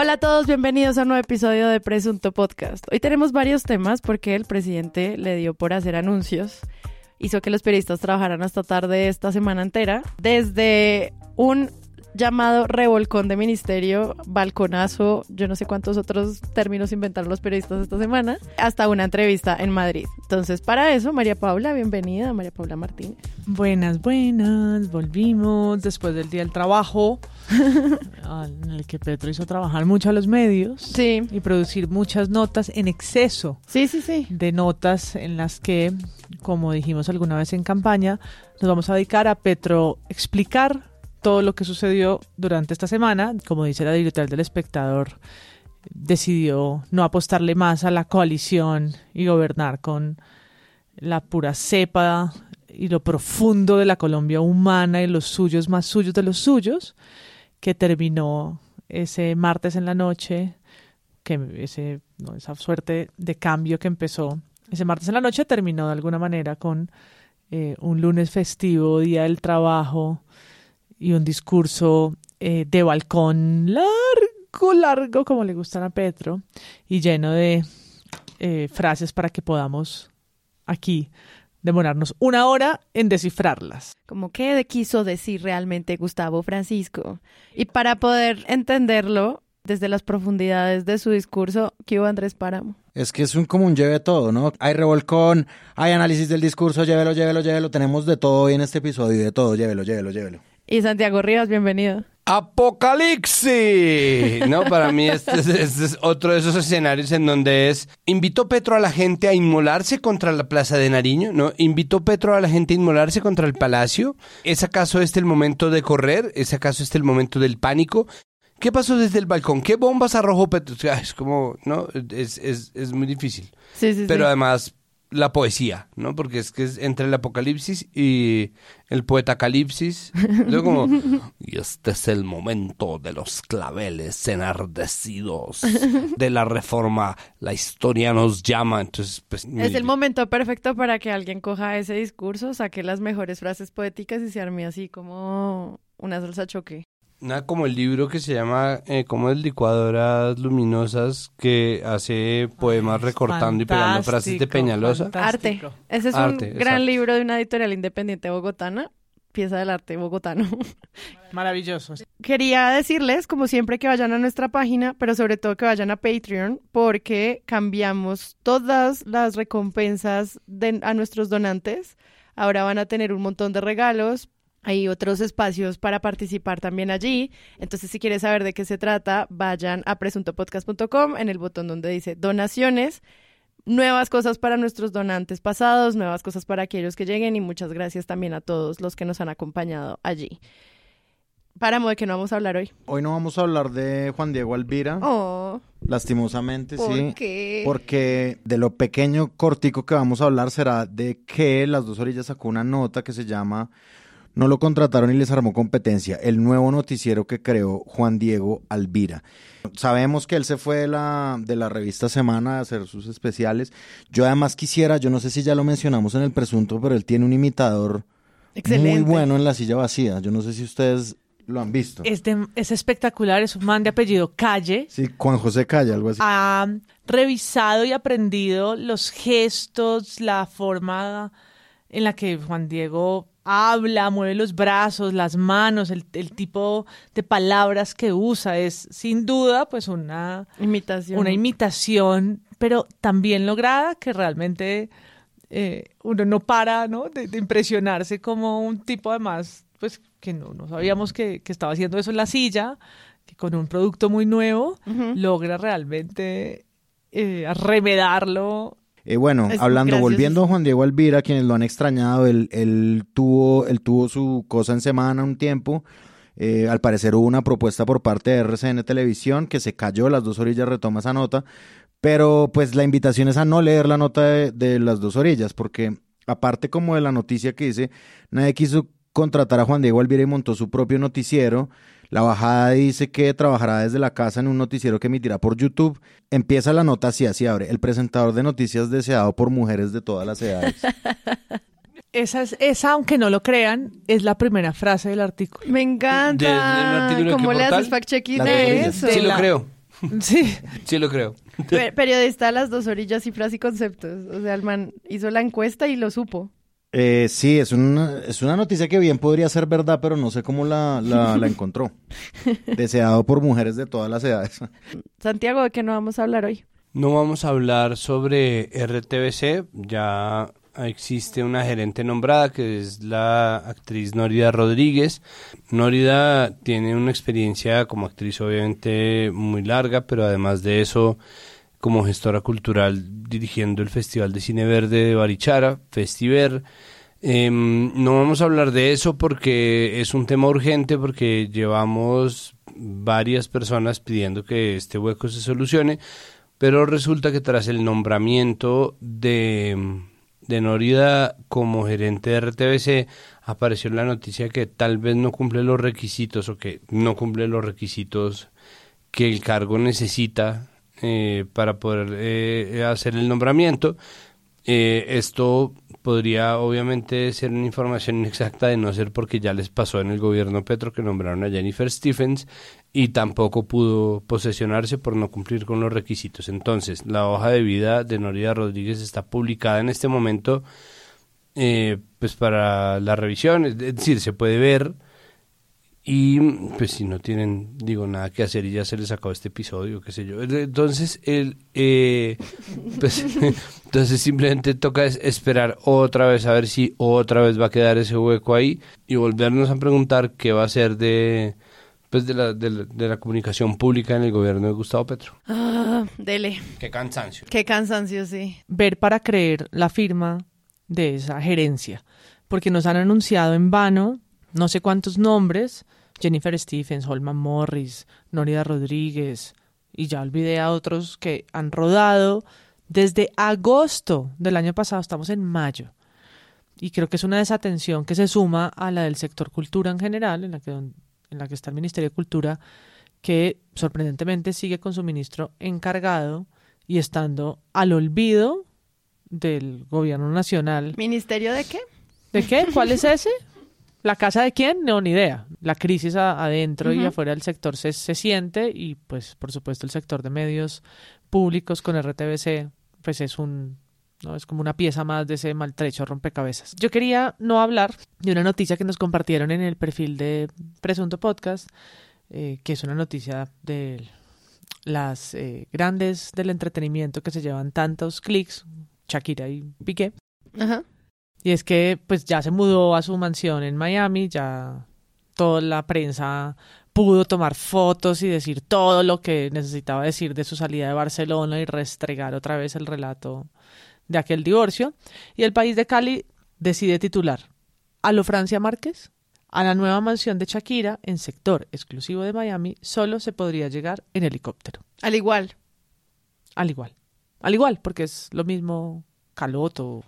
Hola a todos, bienvenidos a un nuevo episodio de Presunto Podcast. Hoy tenemos varios temas porque el presidente le dio por hacer anuncios, hizo que los periodistas trabajaran hasta tarde esta semana entera, desde un llamado revolcón de ministerio, balconazo, yo no sé cuántos otros términos inventaron los periodistas esta semana, hasta una entrevista en Madrid. Entonces, para eso, María Paula, bienvenida, María Paula Martínez. Buenas, buenas, volvimos después del día del trabajo, en el que Petro hizo trabajar mucho a los medios Sí. y producir muchas notas en exceso Sí, sí, sí. de notas en las que, como dijimos alguna vez en campaña, nos vamos a dedicar a Petro explicar todo lo que sucedió durante esta semana. Como dice la editorial del espectador, decidió no apostarle más a la coalición y gobernar con la pura cepa y lo profundo de la Colombia humana y los suyos más suyos de los suyos, que terminó ese martes en la noche, que ese, no, esa suerte de cambio que empezó ese martes en la noche terminó de alguna manera con eh, un lunes festivo, día del trabajo y un discurso eh, de balcón largo, largo, como le gustan a Petro, y lleno de eh, frases para que podamos aquí demorarnos una hora en descifrarlas. Como qué quiso decir realmente Gustavo Francisco. Y para poder entenderlo desde las profundidades de su discurso, ¿qué hubo Andrés Páramo? Es que es un como un lleve todo, ¿no? Hay revolcón, hay análisis del discurso, llévelo, llévelo, llévelo. Tenemos de todo hoy en este episodio, de todo, llévelo, llévelo, llévelo. Y Santiago Rivas, bienvenido. Apocalipsis. No, para mí este es, este es otro de esos escenarios en donde es invitó Petro a la gente a inmolarse contra la Plaza de Nariño, ¿no? Invitó Petro a la gente a inmolarse contra el Palacio. ¿Es acaso este el momento de correr? ¿Es acaso este el momento del pánico? ¿Qué pasó desde el balcón? ¿Qué bombas arrojó Petro? Es como, ¿no? Es, es, es muy difícil. Sí, sí, Pero sí. además la poesía, ¿no? Porque es que es entre el apocalipsis y el poeta calipsis. Luego como, y este es el momento de los claveles enardecidos de la reforma. La historia nos llama. Entonces, pues... Es el momento perfecto para que alguien coja ese discurso, saque las mejores frases poéticas y se arme así como una salsa choque. Nada como el libro que se llama eh, como es licuadoras luminosas que hace poemas recortando y pegando frases de Fantástico, Peñalosa. Arte. fantástico. Ese es Arte, un gran exacto. libro de una editorial independiente bogotana, pieza del arte bogotano. Maravilloso. Quería decirles, como siempre, que vayan a nuestra página, pero sobre todo que vayan a Patreon, porque cambiamos todas las recompensas de- a nuestros donantes. Ahora van a tener un montón de regalos. Hay otros espacios para participar también allí. Entonces, si quieres saber de qué se trata, vayan a presuntopodcast.com en el botón donde dice donaciones. Nuevas cosas para nuestros donantes pasados, nuevas cosas para aquellos que lleguen y muchas gracias también a todos los que nos han acompañado allí. Páramo de que no vamos a hablar hoy. Hoy no vamos a hablar de Juan Diego Alvira, Oh, lastimosamente, ¿por sí. qué? Porque de lo pequeño cortico que vamos a hablar será de que las dos orillas sacó una nota que se llama No lo contrataron y les armó competencia, el nuevo noticiero que creó Juan Diego Alvira. Sabemos que él se fue de la, de la revista Semana a hacer sus especiales. Yo además quisiera, yo no sé si ya lo mencionamos en el presunto, pero él tiene un imitador Excelente. muy bueno en la silla vacía. Yo no sé si ustedes lo han visto. Es, de- es espectacular, es un man de apellido Calle. Sí, Juan José Calle, algo así. ha revisado y aprendido los gestos, la forma en la que Juan Diego habla, mueve los brazos, las manos, el, el tipo de palabras que usa. Es sin duda pues una, Imitación. una imitación, pero también lograda que realmente eh, uno no para ¿no? De, de impresionarse como un tipo además pues que no, no sabíamos que, que estaba haciendo eso en la silla, que con un producto muy nuevo logra realmente eh, arremedarlo. Eh, bueno, Es hablando, gracioso. volviendo a Juan Diego Alvira, quienes lo han extrañado, él, él tuvo, él tuvo su cosa en semana un tiempo. Eh, al parecer hubo una propuesta por parte de RCN Televisión que se cayó, las dos orillas retoma esa nota, pero pues la invitación es a no leer la nota de, de las dos orillas, porque aparte como de la noticia que dice, nadie quiso contratar a Juan Diego Alvira y montó su propio noticiero. La bajada dice que trabajará desde la casa en un noticiero que emitirá por YouTube. Empieza la nota así, así abre. El presentador de noticias deseado por mujeres de todas las edades. Esa, es, esa, aunque no lo crean, es la primera frase del artículo. Me ¿Del- del encanta. de ¿Cómo le haces fact-checking orillas. eso? Sí lo creo, Sí. sí lo creo. Pe- Periodista a las dos orillas, cifras y conceptos. O sea, el man hizo la encuesta y lo supo. Eh, sí, es una, es una noticia que bien podría ser verdad, pero no sé cómo la, la, la encontró. Deseado por mujeres de todas las edades. Santiago, ¿de qué no vamos a hablar hoy? No vamos a hablar sobre RTBC, ya existe una gerente nombrada que es la actriz Norida Rodríguez. Norida tiene una experiencia como actriz obviamente muy larga, pero además de eso como gestora cultural dirigiendo el Festival de Cine Verde de Barichara, Festiver. Em, no vamos a hablar de eso porque es un tema urgente, porque llevamos varias personas pidiendo que este hueco se solucione, pero resulta que tras el nombramiento de, de Norida como gerente de RTBC, apareció la noticia que tal vez no cumple los requisitos o que no cumple los requisitos que el cargo necesita eh, para poder eh, hacer el nombramiento. Eh, esto podría obviamente ser una información inexacta de no ser porque ya les pasó en el gobierno Petro que nombraron a Jennifer Stephens y tampoco pudo posesionarse por no cumplir con los requisitos. Entonces, la hoja de vida de Norida Rodríguez está publicada en este momento eh, pues para la revisión, es decir, se puede ver y pues si no tienen, digo, nada que hacer y ya se les acabó este episodio, qué sé yo. Entonces, el, eh, pues, entonces simplemente toca es- esperar otra vez a ver si otra vez va a quedar ese hueco ahí y volvernos a preguntar qué va a ser de, pues, de, la, de, la, de la comunicación pública en el gobierno de Gustavo Petro. Ah, dele. Qué cansancio. Qué cansancio, sí. ver para creer la firma de esa gerencia, porque nos han anunciado en vano no sé cuántos nombres, Jennifer Stephens, Holman Morris, Norida Rodríguez, y ya olvidé a otros que han rodado desde agosto del año pasado, estamos en mayo. Y creo que es una desatención que se suma a la del sector cultura en general, en la que, en la que está el Ministerio de Cultura, que sorprendentemente sigue con su ministro encargado y estando al olvido del gobierno nacional. ¿Ministerio de qué? ¿De qué? ¿Cuál es ese? ¿La casa de quién? No, ni idea. La crisis a- adentro y afuera del sector se, se siente y pues por supuesto el sector de medios públicos con RTBC pues es un no es como una pieza más de ese maltrecho rompecabezas. Yo quería no hablar de una noticia que nos compartieron en el perfil de Presunto Podcast, eh, que es una noticia de las eh, grandes del entretenimiento que se llevan tantos clics, Shakira y Piqué. Ajá. Y es que pues ya se mudó a su mansión en Miami, ya toda la prensa pudo tomar fotos y decir todo lo que necesitaba decir de su salida de Barcelona y restregar otra vez el relato de aquel divorcio. Y el país de Cali decide titular a lo Francia Márquez. A la nueva mansión de Shakira, en sector exclusivo de Miami, solo se podría llegar en helicóptero. Al igual. Al igual. Al igual, porque es lo mismo Caloto,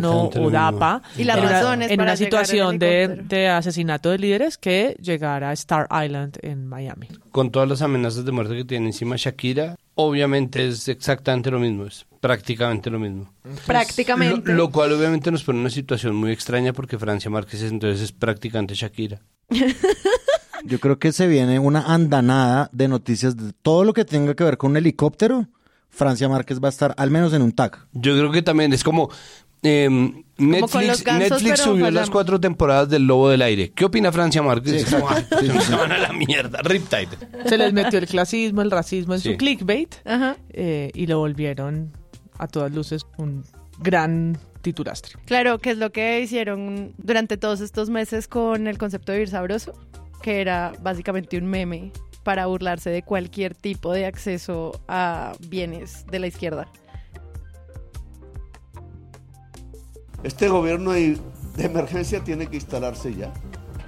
lo o. Dapa. Y las en en una situación de, asesinato de líderes que llegar a Star Island en Miami. Con todas las amenazas de muerte que tiene encima Shakira, obviamente es exactamente lo mismo, es prácticamente lo mismo. Prácticamente. Lo, lo cual obviamente nos pone en una situación muy extraña porque Francia Márquez entonces es prácticamente Shakira. Yo creo que se viene una andanada de noticias de todo lo que tenga que ver con un helicóptero. Francia Márquez va a estar al menos en un tag. Yo creo que también es como em, Netflix, gansos, Netflix subió fallamos. las cuatro temporadas del Lobo del Aire. ¿Qué opina Francia Márquez? Sí, Es como, exacto. "Ah, Sí, sí, se sí. van a la mierda, Riptide. Se les metió el clasismo, el racismo en Sí. su clickbait Ajá. eh, y lo volvieron a todas luces un gran titulastre. Claro, que es lo que hicieron durante todos estos meses con el concepto de vivir sabroso, que era básicamente un meme para burlarse de cualquier tipo de acceso a bienes de la izquierda. Este gobierno de emergencia tiene que instalarse ya.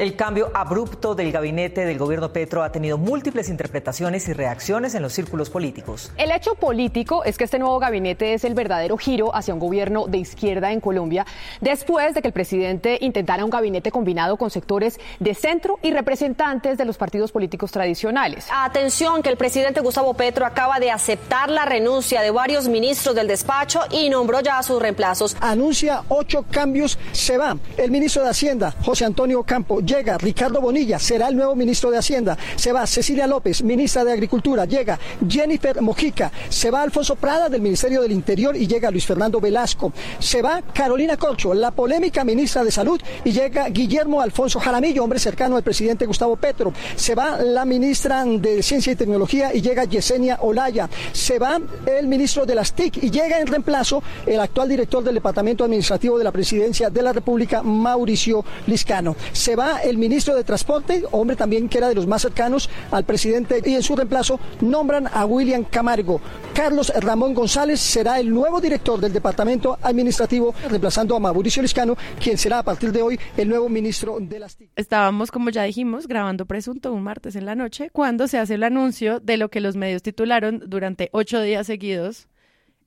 El cambio abrupto del gabinete del gobierno Petro ha tenido múltiples interpretaciones y reacciones en los círculos políticos. El hecho político es que este nuevo gabinete es el verdadero giro hacia un gobierno de izquierda en Colombia, después de que el presidente intentara un gabinete combinado con sectores de centro y representantes de los partidos políticos tradicionales. Atención que el presidente Gustavo Petro acaba de aceptar la renuncia de varios ministros del despacho y nombró ya a sus reemplazos. Anuncia ocho cambios, se va el ministro de Hacienda, José Antonio Campo, llega Ricardo Bonilla, será el nuevo ministro de Hacienda, se va Cecilia López, ministra de Agricultura, llega Jennifer Mojica, se va Alfonso Prada del Ministerio del Interior y llega Luis Fernando Velasco, se va Carolina Corcho, la polémica ministra de Salud. Y llega Guillermo Alfonso Jaramillo, hombre cercano al presidente Gustavo Petro, se va la ministra de Ciencia y Tecnología y llega Yesenia Olaya, se va el ministro de las TIC y llega en reemplazo el actual director del Departamento Administrativo de la Presidencia de la República, Mauricio Liscano. Se va el ministro de Transporte, hombre también que era de los más cercanos al presidente, y en su reemplazo nombran a William Camargo. Carlos Ramón González será el nuevo director del Departamento Administrativo, reemplazando a Mauricio Liscano, quien será a partir de hoy el nuevo ministro de las TIC. Estábamos, como ya dijimos, grabando Presunto un martes en la noche, cuando se hace el anuncio de lo que los medios titularon durante ocho días seguidos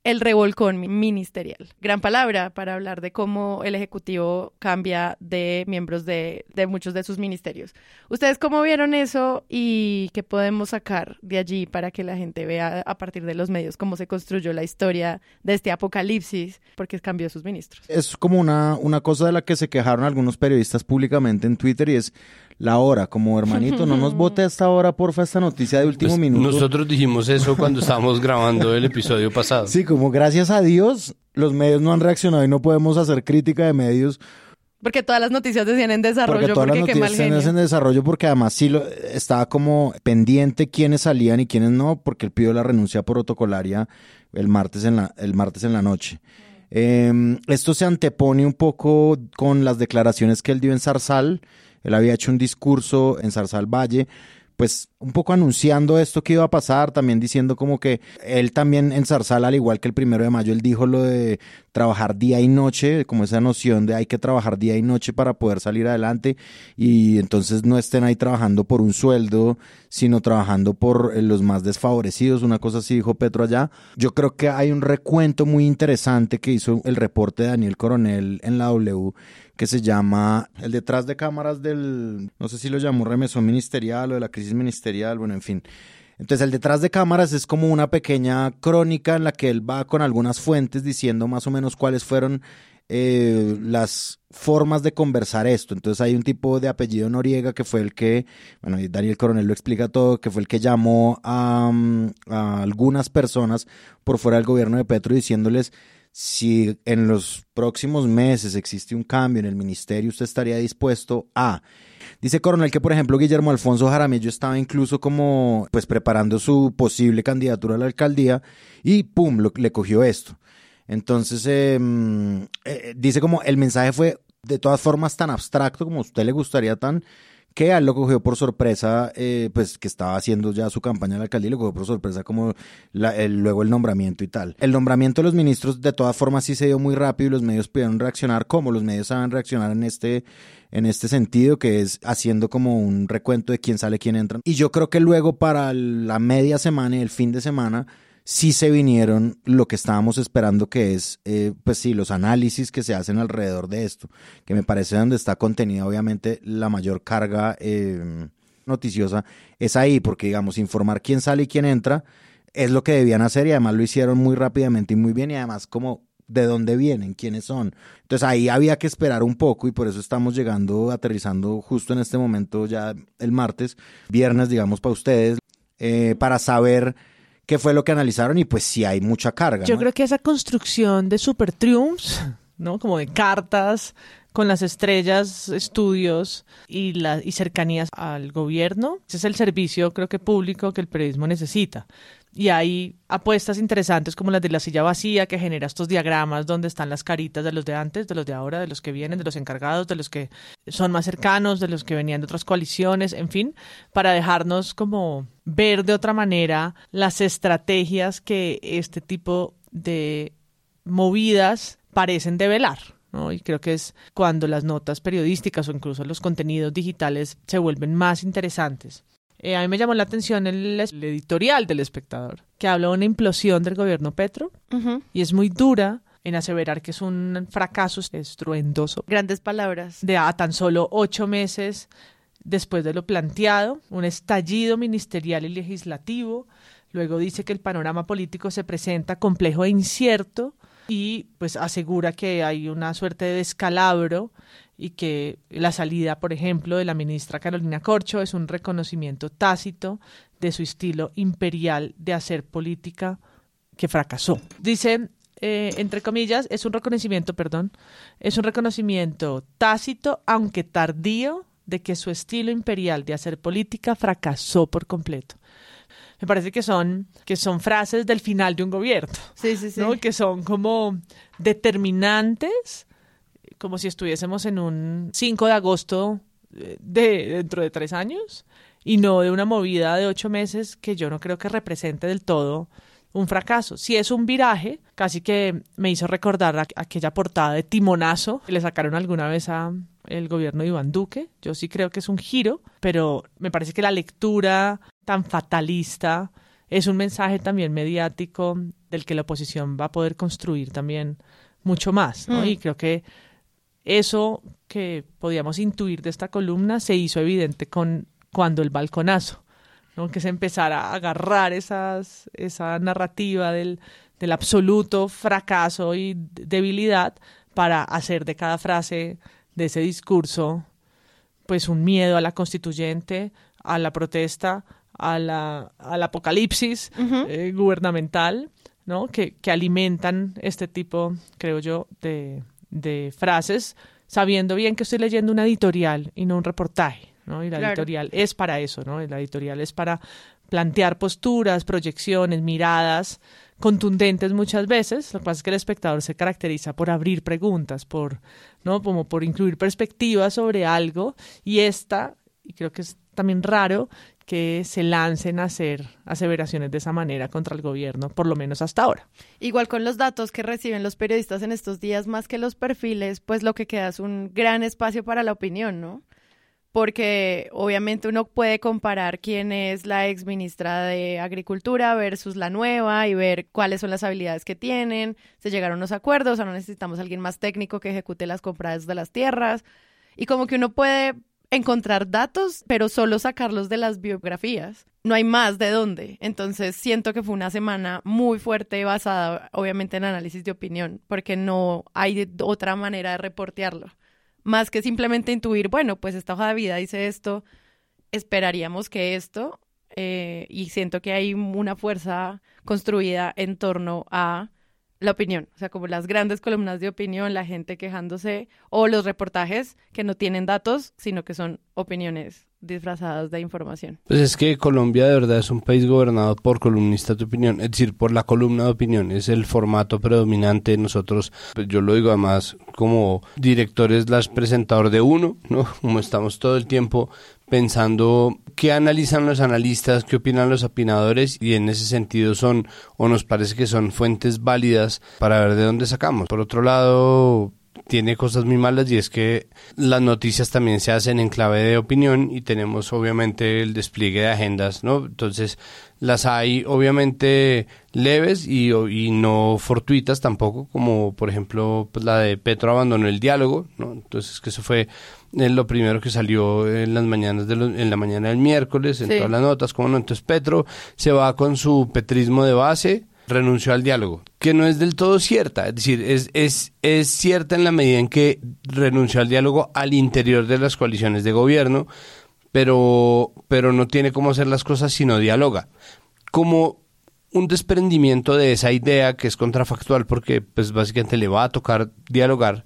el revolcón ministerial. Gran palabra para hablar de cómo el Ejecutivo cambia de miembros de, muchos de sus ministerios. ¿Ustedes cómo vieron eso y qué podemos sacar de allí para que la gente vea a partir de los medios cómo se construyó la historia de este apocalipsis porque cambió sus ministros? Es como una, una cosa de la que se quejaron algunos periodistas públicamente en Twitter y es la hora, como hermanito, no nos vote a esta hora, porfa, esta noticia de último Pues minuto. Nosotros dijimos eso cuando estábamos grabando el episodio pasado. Sí, como gracias a Dios los medios no han reaccionado y no podemos hacer crítica de medios Porque todas las noticias decían en desarrollo, porque todas porque, las noticias están en desarrollo porque además sí lo, estaba como pendiente quiénes salían y quiénes no porque él pidió la renuncia protocolaria el martes en la el martes en la noche. Eh, esto se antepone un poco con las declaraciones que él dio en Zarzal. Él había hecho un discurso en Zarzal Valle, pues un poco anunciando esto que iba a pasar, también diciendo como que él también en Zarzal, al igual que el primero de mayo, él dijo lo de trabajar día y noche, como esa noción de hay que trabajar día y noche para poder salir adelante y entonces no estén ahí trabajando por un sueldo, sino trabajando por eh, los más desfavorecidos, una cosa así dijo Petro allá. Yo creo que hay un recuento muy interesante que hizo el reporte de Daniel Coronel en la W que se llama el detrás de cámaras del, no sé si lo llamó remesón ministerial o de la crisis ministerial, bueno, en fin. Entonces el detrás de cámaras es como una pequeña crónica en la que él va con algunas fuentes diciendo más o menos cuáles fueron eh, las formas de conversar esto. Entonces hay un tipo de apellido Noriega que fue el que, bueno, y Daniel Coronel lo explica todo, que fue el que llamó a, a algunas personas por fuera del gobierno de Petro diciéndoles si en los próximos meses existe un cambio en el ministerio, usted estaría dispuesto a... Dice Coronel que, por ejemplo, Guillermo Alfonso Jaramillo estaba incluso como, pues, preparando su posible candidatura a la alcaldía y, ¡pum!, le cogió esto. Entonces, eh, eh, dice como el mensaje fue de todas formas tan abstracto como a usted le gustaría tan que él lo cogió por sorpresa, eh, pues que estaba haciendo ya su campaña a la alcaldía y lo cogió por sorpresa como luego el nombramiento y tal. El nombramiento de los ministros de todas formas sí se dio muy rápido y los medios pudieron reaccionar como los medios saben reaccionar en este, en este sentido, que es haciendo como un recuento de quién sale, quién entra. Y yo creo que luego para la media semana y el fin de semana sí se vinieron lo que estábamos esperando que es, eh, pues sí, los análisis que se hacen alrededor de esto, que me parece donde está contenida obviamente la mayor carga eh, noticiosa, es ahí, porque digamos, informar quién sale y quién entra es lo que debían hacer y además lo hicieron muy rápidamente y muy bien y además como de dónde vienen, quiénes son. Entonces ahí había que esperar un poco y por eso estamos llegando, aterrizando justo en este momento ya el martes, viernes digamos para ustedes, eh, para saber qué fue lo que analizaron y pues sí hay mucha carga. Yo ¿no? creo que esa construcción de super triumphs, ¿no? Como de cartas con las estrellas, estudios y, la, y cercanías al gobierno, ese es el servicio creo que público que el periodismo necesita. Y hay apuestas interesantes como las de la silla vacía que genera estos diagramas donde están las caritas de los de antes, de los de ahora, de los que vienen, de los encargados, de los que son más cercanos, de los que venían de otras coaliciones, en fin, para dejarnos como ver de otra manera las estrategias que este tipo de movidas parecen develar. ¿no? Y creo que es cuando las notas periodísticas o incluso los contenidos digitales se vuelven más interesantes. Eh, a mí me llamó la atención el, el, editorial del espectador, que habla de una implosión del gobierno Petro y es muy dura en aseverar que es un fracaso estruendoso Grandes palabras. de a tan solo ocho meses después de lo planteado, un estallido ministerial y legislativo. Luego dice que el panorama político se presenta complejo e incierto y pues asegura que hay una suerte de descalabro y que la salida, por ejemplo, de la ministra Carolina Corcho es un reconocimiento tácito de su estilo imperial de hacer política que fracasó. Dice, eh, entre comillas, es un reconocimiento, perdón, es un reconocimiento tácito, aunque tardío, de que su estilo imperial de hacer política fracasó por completo. Me parece que son, que son frases del final de un gobierno, Sí, sí, sí. ¿no? que son como determinantes, como si estuviésemos en un 5 de agosto eh, de dentro de tres años y no de una movida de ocho meses que yo no creo que represente del todo un fracaso. Si es un viraje, casi que me hizo recordar aquella portada de Timonazo que le sacaron alguna vez a el gobierno de Iván Duque. Yo sí creo que es un giro, pero me parece que la lectura tan fatalista es un mensaje también mediático del que la oposición va a poder construir también mucho más, ¿no? Mm. Y creo que eso que podíamos intuir de esta columna se hizo evidente con cuando el balconazo, ¿no? que se empezara a agarrar esas, esa narrativa del, del absoluto fracaso y debilidad para hacer de cada frase de ese discurso pues un miedo a la constituyente, a la protesta, a la, al apocalipsis eh, gubernamental, ¿no? Que, que alimentan este tipo, creo yo, de, de frases, sabiendo bien que estoy leyendo una editorial y no un reportaje, ¿no? Y la Claro. editorial es para eso, ¿no? La editorial es para plantear posturas, proyecciones, miradas contundentes muchas veces. Lo que pasa es que el espectador se caracteriza por abrir preguntas, por, ¿no? Como por incluir perspectivas sobre algo y esta, y creo que es también raro que se lancen a hacer aseveraciones de esa manera contra el gobierno, por lo menos hasta ahora. Igual con los datos que reciben los periodistas en estos días, más que los perfiles, pues lo que queda es un gran espacio para la opinión, ¿no? Porque obviamente uno puede comparar quién es la ex ministra de Agricultura versus la nueva y ver cuáles son las habilidades que tienen, se llegaron a unos acuerdos, no necesitamos alguien más técnico que ejecute las compras de las tierras. Y como que uno puede encontrar datos, pero solo sacarlos de las biografías. No hay más de dónde. Entonces siento que fue una semana muy fuerte basada obviamente en análisis de opinión, porque no hay otra manera de reportearlo. Más que simplemente intuir, bueno, pues esta hoja de vida dice esto, esperaríamos que esto, eh, y siento que hay una fuerza construida en torno a la opinión, o sea, como las grandes columnas de opinión, la gente quejándose, o los reportajes que no tienen datos, sino que son opiniones disfrazadas de información. Pues es que Colombia de verdad es un país gobernado por columnistas de opinión, es decir, por la columna de opinión, es el formato predominante. Nosotros, pues yo lo digo además como directores, las presentador de uno, ¿no? Como estamos todo el tiempo pensando qué analizan los analistas, qué opinan los opinadores y en ese sentido son o nos parece que son fuentes válidas para ver de dónde sacamos. Por otro lado, tiene cosas muy malas y es que las noticias también se hacen en clave de opinión y tenemos obviamente el despliegue de agendas, ¿no? Entonces las hay obviamente leves y, y no fortuitas tampoco, como por ejemplo pues, la de Petro abandonó el diálogo, ¿no? Entonces que eso fue eh, lo primero que salió en las mañanas de los- en la mañana del miércoles, en Sí. todas las notas, como no, entonces Petro se va con su petrismo de base, renunció al diálogo, que no es del todo cierta, es decir, es, es, es cierta en la medida en que renunció al diálogo al interior de las coaliciones de gobierno, pero, pero no tiene cómo hacer las cosas si no dialoga. Como un desprendimiento de esa idea que es contrafactual porque pues básicamente le va a tocar dialogar,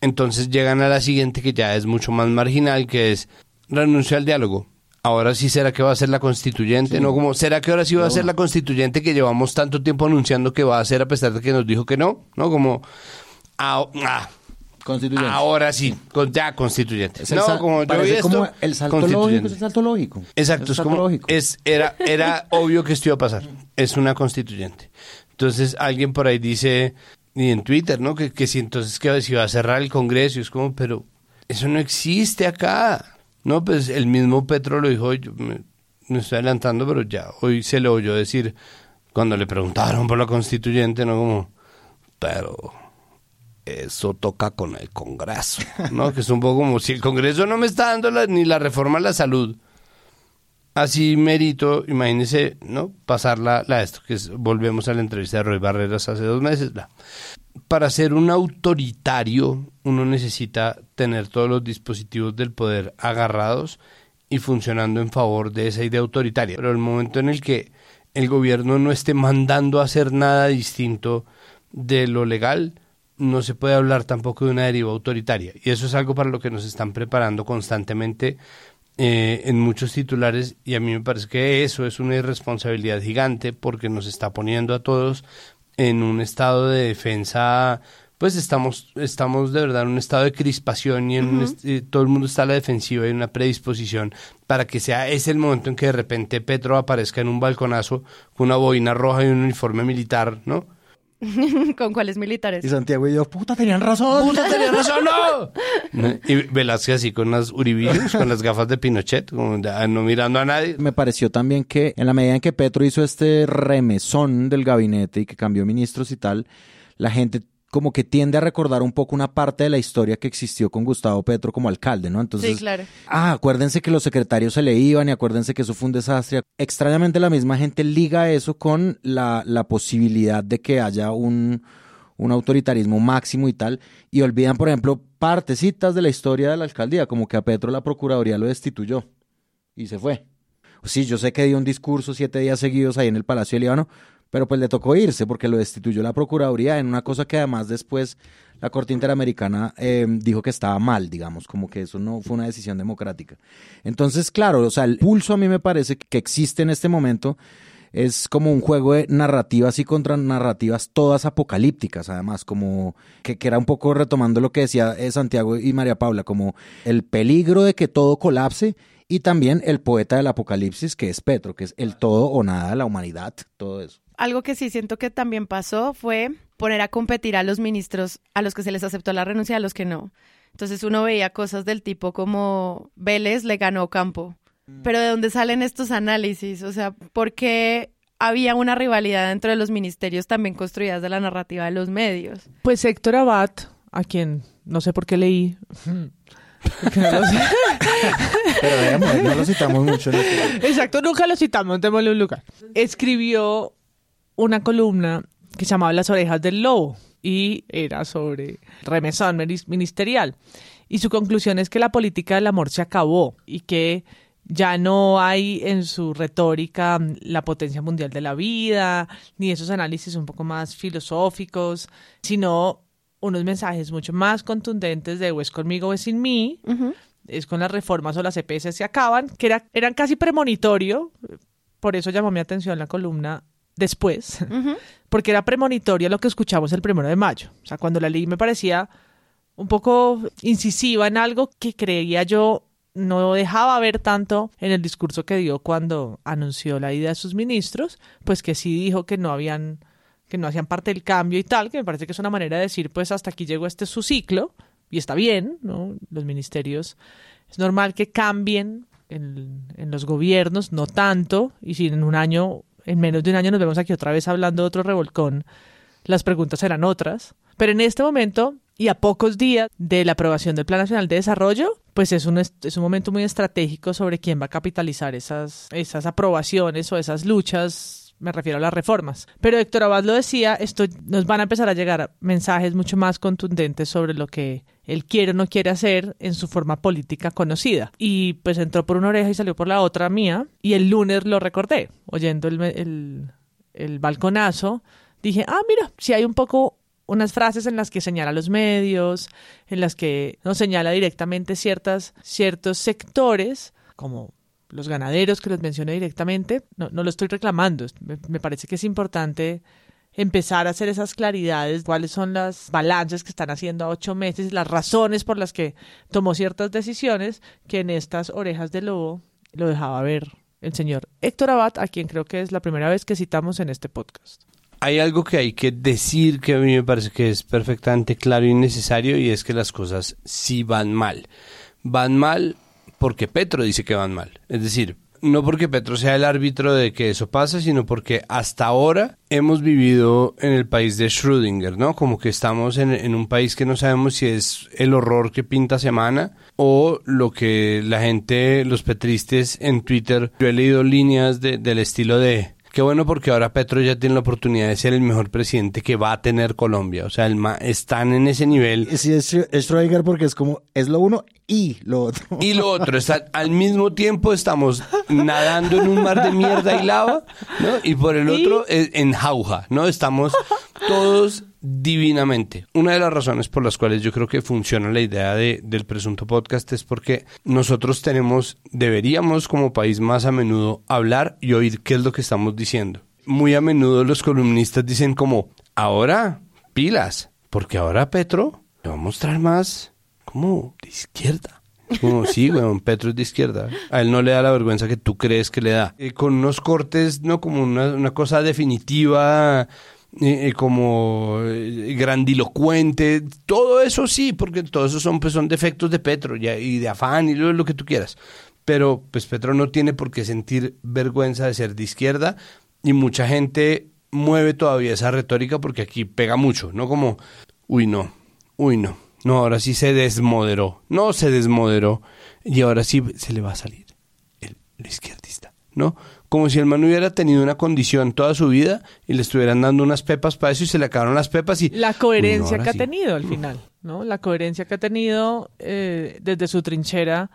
entonces llegan a la siguiente que ya es mucho más marginal, que es renunciar al diálogo. Ahora sí será que va a ser la constituyente, ¿no? Como, ¿será que ahora sí va a ser la constituyente que llevamos tanto tiempo anunciando que va a ser a pesar de que nos dijo que no? ¿No? Como, ah, ah, Constituyente. ahora sí, con- ya constituyente. Es no, como yo vi esto, como el salto lógico, es el salto lógico. Exacto, es salto como lógico. es era era obvio que esto iba a pasar. Es una constituyente. Entonces alguien por ahí dice y en Twitter, ¿no? Que, que si entonces que si va a cerrar el Congreso, y es como, pero eso no existe acá. No, pues el mismo Petro lo dijo, yo me, me estoy adelantando, pero ya hoy se le oyó decir, cuando le preguntaron por la constituyente, ¿no? Como, pero eso toca con el Congreso, ¿no? que es un poco como si el Congreso no me está dando la- ni la reforma a la salud. Así merito, imagínese, ¿no? Pasar la, la esto, que volvemos a la entrevista de Roy Barreras hace dos meses. bla. Para ser un autoritario, uno necesita tener todos los dispositivos del poder agarrados y funcionando en favor de esa idea autoritaria. Pero el momento en el que el gobierno no esté mandando a hacer nada distinto de lo legal, no se puede hablar tampoco de una deriva autoritaria. Y eso es algo para lo que nos están preparando constantemente eh, en muchos titulares y a mí me parece que eso es una irresponsabilidad gigante porque nos está poniendo a todos en un estado de defensa pues estamos estamos de verdad en un estado de crispación y en un eh, todo el mundo está a la defensiva y una predisposición para que sea ese el momento en que de repente Petro aparezca en un balconazo con una boina roja y un uniforme militar, ¿no? ¿Con cuáles militares? Y Santiago y yo, puta, tenían razón. ¡Puta, tenía razón, no! Y Velázquez así con las uribillos, con las gafas de Pinochet, como de- ah, no mirando a nadie. Me pareció también que en la medida en que Petro hizo este remesón del gabinete y que cambió ministros y tal, la gente como que tiende a recordar un poco una parte de la historia que existió con Gustavo Petro como alcalde, ¿no? Entonces, sí, claro. ah, acuérdense que los secretarios se le iban y acuérdense que eso fue un desastre. Extrañamente la misma gente liga eso con la, la posibilidad de que haya un, un autoritarismo máximo y tal, y olvidan, por ejemplo, partecitas de la historia de la alcaldía, como que a Petro la Procuraduría lo destituyó y se fue. Sí, yo sé que dio un discurso siete días seguidos ahí en el Palacio de Líbano, pero pues le tocó irse porque lo destituyó la Procuraduría en una cosa que además después la Corte Interamericana eh, dijo que estaba mal, digamos, como que eso no fue una decisión democrática. Entonces, claro, o sea, el pulso a mí me parece que existe en este momento es como un juego de narrativas y contra narrativas todas apocalípticas, además, como que, que era un poco retomando lo que decía eh, Santiago y María Paula, como el peligro de que todo colapse y también el poeta del apocalipsis, que es Petro, que es el todo o nada la humanidad, todo eso. Algo que sí siento que también pasó fue poner a competir a los ministros a los que se les aceptó la renuncia y a los que no. Entonces uno veía cosas del tipo como Vélez le ganó Campo. Pero ¿de dónde salen estos análisis? O sea, ¿por qué había una rivalidad dentro de los ministerios también construidas de la narrativa de los medios? Pues Héctor Abad, a quien no sé por qué leí. no lo sé. Pero veamos, no lo citamos mucho. Exacto, nunca lo citamos, démosle un lugar. Escribió una columna que se llamaba Las orejas del lobo y era sobre remesón minis- ministerial. Y su conclusión es que la política del amor se acabó y que ya no hay en su retórica mm, la potencia mundial de la vida, ni esos análisis un poco más filosóficos, sino unos mensajes mucho más contundentes de o es conmigo o es sin mí, es con las reformas o las EPS se acaban, que era, eran casi premonitorio, por eso llamó mi atención la columna después, porque era premonitorio lo que escuchamos el primero de mayo. O sea, cuando la leí me parecía un poco incisiva en algo que creía yo no dejaba ver tanto en el discurso que dio cuando anunció la idea de sus ministros, pues que sí dijo que no habían que no hacían parte del cambio y tal, que me parece que es una manera de decir, pues hasta aquí llegó este su ciclo, y está bien, ¿no? Los ministerios, es normal que cambien en, en los gobiernos, no tanto, y si en un año, en menos de un año nos vemos aquí otra vez hablando de otro revolcón, las preguntas serán otras. Pero en este momento, y a pocos días de la aprobación del Plan Nacional de Desarrollo, pues es un, es un momento muy estratégico sobre quién va a capitalizar esas, esas aprobaciones o esas luchas me refiero a las reformas. Pero Héctor Abad lo decía, esto nos van a empezar a llegar mensajes mucho más contundentes sobre lo que él quiere o no quiere hacer en su forma política conocida. Y pues entró por una oreja y salió por la otra mía. Y el lunes lo recordé, oyendo el, el, el balconazo. Dije, ah, mira, si hay un poco unas frases en las que señala los medios, en las que nos señala directamente ciertas, ciertos sectores, como los ganaderos que los mencioné directamente, no, no lo estoy reclamando, me, me parece que es importante empezar a hacer esas claridades, cuáles son las balances que están haciendo a ocho meses, las razones por las que tomó ciertas decisiones, que en estas orejas de lobo lo dejaba ver el señor Héctor Abad, a quien creo que es la primera vez que citamos en este podcast. hay algo que hay que decir que a mí me parece que es perfectamente claro y necesario y es que las cosas sí van mal. Van mal porque Petro dice que van mal. Es decir, no porque Petro sea el árbitro de que eso pase, sino porque hasta ahora hemos vivido en el país de Schrödinger, ¿no? Como que estamos en, un país que no sabemos si es el horror que pinta semana o lo que la gente, los petristes en Twitter, yo he leído líneas del estilo de Qué bueno porque ahora Petro ya tiene la oportunidad de ser el mejor presidente que va a tener Colombia. O sea, el están en ese nivel. Sí, es, es porque es como, es lo uno y lo otro. Y lo otro, está, al mismo tiempo estamos nadando en un mar de mierda y lava, ¿no? Y por el otro, en jauja, ¿no? Estamos todos divinamente. Una de las razones por las cuales yo creo que funciona la idea de, del presunto podcast es porque nosotros tenemos, deberíamos como país más a menudo hablar y oír qué es lo que estamos diciendo. Muy a menudo los columnistas dicen como, ahora pilas, porque ahora Petro le va a mostrar más como de izquierda. Como, sí, weón, Petro es de izquierda. A él no le da la vergüenza que tú crees que le da. Eh, con unos cortes, no como una cosa definitiva, como eh, grandilocuente, todo eso sí, porque todo eso son, pues, son defectos de Petro y de afán y lo, lo que tú quieras. Pero pues Petro no tiene por qué sentir vergüenza de ser de izquierda y mucha gente mueve todavía esa retórica porque aquí pega mucho, ¿no? Como, uy, no, uy, no, no, ahora sí se desmoderó, no se desmoderó y ahora sí se le va a salir el, el izquierdista, ¿no? Como si el man hubiera tenido una condición toda su vida y le estuvieran dando unas pepas para eso y se le acabaron las pepas y... La coherencia que ha tenido al final, ¿no? La coherencia que ha tenido eh, desde su trinchera,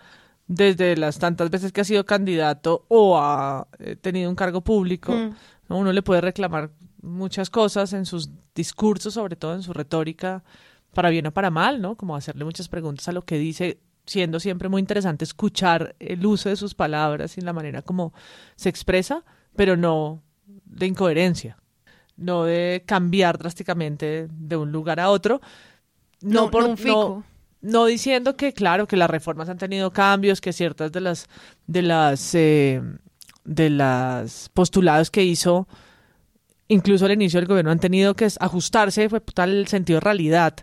desde las tantas veces que ha sido candidato o ha eh, tenido un cargo público, mm. ¿no? Uno le puede reclamar muchas cosas en sus discursos, sobre todo en su retórica, para bien o para mal, ¿no? Como hacerle muchas preguntas a lo que dice siendo siempre muy interesante escuchar el uso de sus palabras y la manera como se expresa, pero no de incoherencia, no de cambiar drásticamente de un lugar a otro, no, por un No, diciendo que claro que las reformas han tenido cambios, que ciertas de las de las eh, de las postulados que hizo incluso al inicio del gobierno han tenido que ajustarse fue tal el sentido de realidad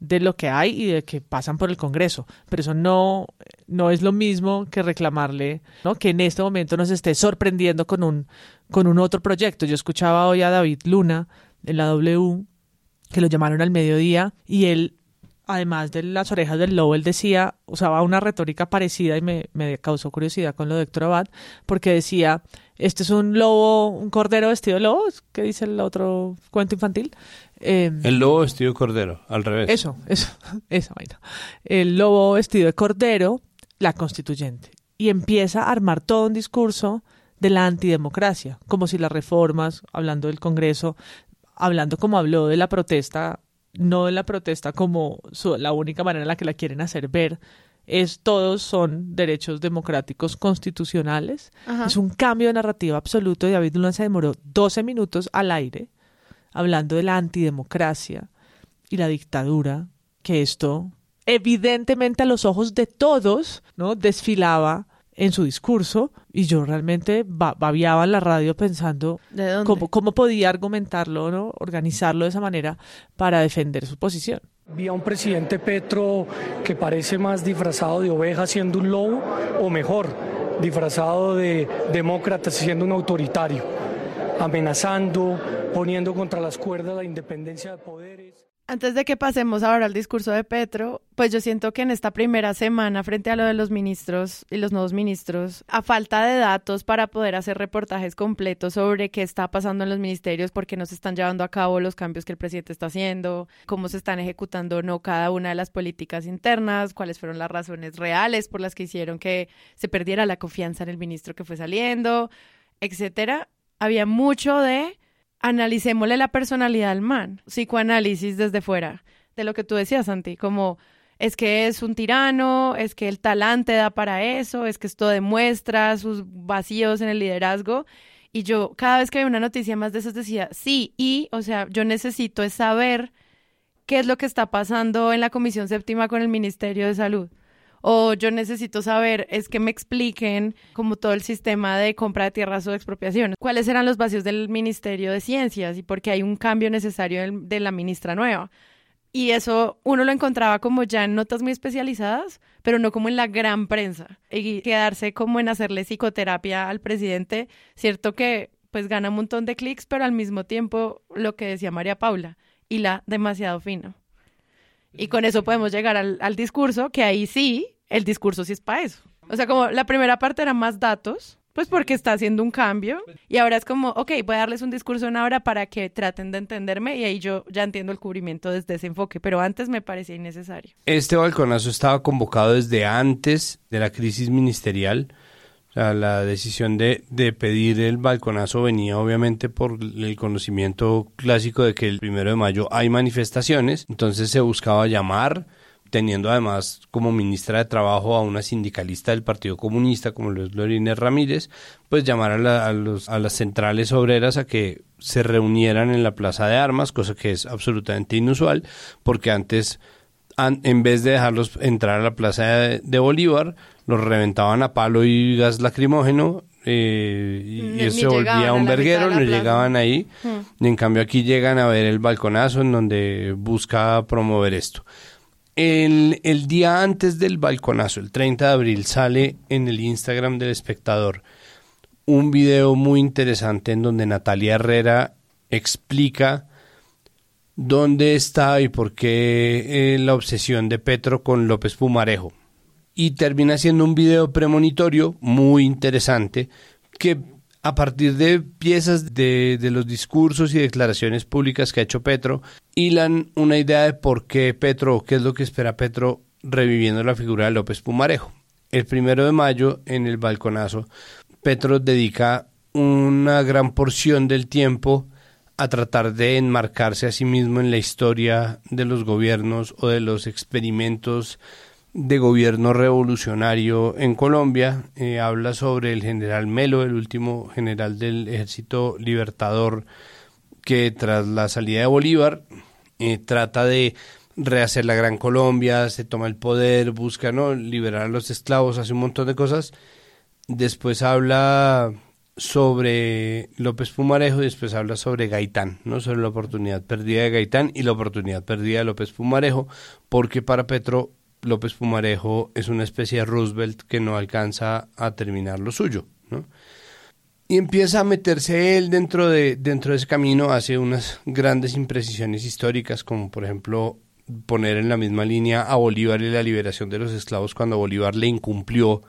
de lo que hay y de que pasan por el Congreso. Pero eso no, no es lo mismo que reclamarle ¿no? que en este momento nos esté sorprendiendo con un, con un otro proyecto. Yo escuchaba hoy a David Luna en la W, que lo llamaron al mediodía, y él, además de las orejas del lobo, él decía, usaba una retórica parecida y me, me causó curiosidad con lo de Héctor Abad, porque decía, este es un lobo, un cordero vestido de lobo, ¿qué dice el otro cuento infantil? Em, el lobo vestido de cordero, al revés. Eso, eso, eso. El lobo vestido de cordero, la constituyente. Y empieza a armar todo un discurso de la antidemocracia, como si las reformas, hablando del Congreso, hablando como habló de la protesta, no de la protesta como la única manera en la que la quieren hacer ver, es todos son derechos democráticos constitucionales. Es un cambio de narrativa absoluto y David Luna se demoró 12 minutos al aire hablando de la antidemocracia y la dictadura, que esto evidentemente a los ojos de todos, ¿no? desfilaba en su discurso y yo realmente babiaba en la radio pensando cómo, cómo podía argumentarlo, ¿no? organizarlo de esa manera para defender su posición. Vi a un presidente Petro que parece más disfrazado de oveja siendo un lobo o mejor, disfrazado de demócrata siendo un autoritario, amenazando, poniendo contra las cuerdas la independencia de poderes. Antes de que pasemos ahora al discurso de Petro, pues yo siento que en esta primera semana, frente a lo de los ministros y los nuevos ministros, a falta de datos para poder hacer reportajes completos sobre qué está pasando en los ministerios, por qué no se están llevando a cabo los cambios que el presidente está haciendo, cómo se están ejecutando o no cada una de las políticas internas, cuáles fueron las razones reales por las que hicieron que se perdiera la confianza en el ministro que fue saliendo, etcétera. Había mucho de analicémosle la personalidad al man, psicoanálisis desde fuera, de lo que tú decías, Santi, como es que es un tirano, es que el talante da para eso, es que esto demuestra sus vacíos en el liderazgo. Y yo cada vez que veo una noticia más de esas decía, sí, y, o sea, yo necesito saber qué es lo que está pasando en la Comisión Séptima con el Ministerio de Salud O yo necesito saber, es que me expliquen como todo el sistema de compra de tierras o de expropiación. ¿Cuáles eran los vacíos del Ministerio de Ciencias y por qué hay un cambio necesario de la ministra nueva? Y eso uno lo encontraba como ya en notas muy especializadas, pero no como en la gran prensa. Y quedarse como en hacerle psicoterapia al presidente, cierto que pues gana un montón de clics, pero al mismo tiempo lo que decía María Paula, y la demasiado fino. Y con eso podemos llegar al, discurso, que ahí sí, el discurso sí es para eso. O sea, como la primera parte era más datos, pues porque está haciendo un cambio y ahora es como, ok, voy a darles un discurso en ahora para que traten de entenderme y ahí yo ya entiendo el cubrimiento desde ese enfoque, pero antes me parecía innecesario. Este balconazo estaba convocado desde antes de la crisis ministerial. La decisión de, de pedir el balconazo venía obviamente por el conocimiento clásico de que el primero de mayo hay manifestaciones, entonces se buscaba llamar teniendo además como ministra de Trabajo a una sindicalista del Partido Comunista como lo es Lorine Ramírez, pues llamar a, a, los, a las centrales obreras a que se reunieran en la Plaza de Armas, cosa que es absolutamente inusual, porque antes, an, en vez de dejarlos entrar a la Plaza de Bolívar, los reventaban a palo y gas lacrimógeno eh, y, Ni- eso se volvía un verguero, no llegaban ahí. Y en cambio aquí llegan a ver el balconazo en donde busca promover esto. El, el día antes del balconazo, el 30 de abril, sale en el Instagram del espectador un video muy interesante en donde Natalia Herrera explica dónde está y por qué eh, la obsesión de Petro con López Pumarejo. Y termina siendo un video premonitorio muy interesante que a partir de piezas de, de los discursos y declaraciones públicas que ha hecho Petro, hilan una idea de por qué Petro o qué es lo que espera Petro reviviendo la figura de López Pumarejo. El primero de mayo, en el balconazo, Petro dedica una gran porción del tiempo a tratar de enmarcarse a sí mismo en la historia de los gobiernos o de los experimentos de gobierno revolucionario en Colombia. Eh, habla sobre el general Melo, el último general del ejército libertador que tras la salida de Bolívar eh, trata de rehacer la Gran Colombia, se toma el poder, busca ¿no? liberar a los esclavos, hace un montón de cosas. Después habla sobre López Pumarejo y después habla sobre Gaitán, ¿no? sobre la oportunidad perdida de Gaitán y la oportunidad perdida de López Pumarejo, porque para Petro López Pumarejo es una especie de Roosevelt que no alcanza a terminar lo suyo, ¿no? Y empieza a meterse él dentro de, dentro de ese camino, hace unas grandes imprecisiones históricas, como por ejemplo poner en la misma línea a Bolívar y la liberación de los esclavos cuando Bolívar le incumplió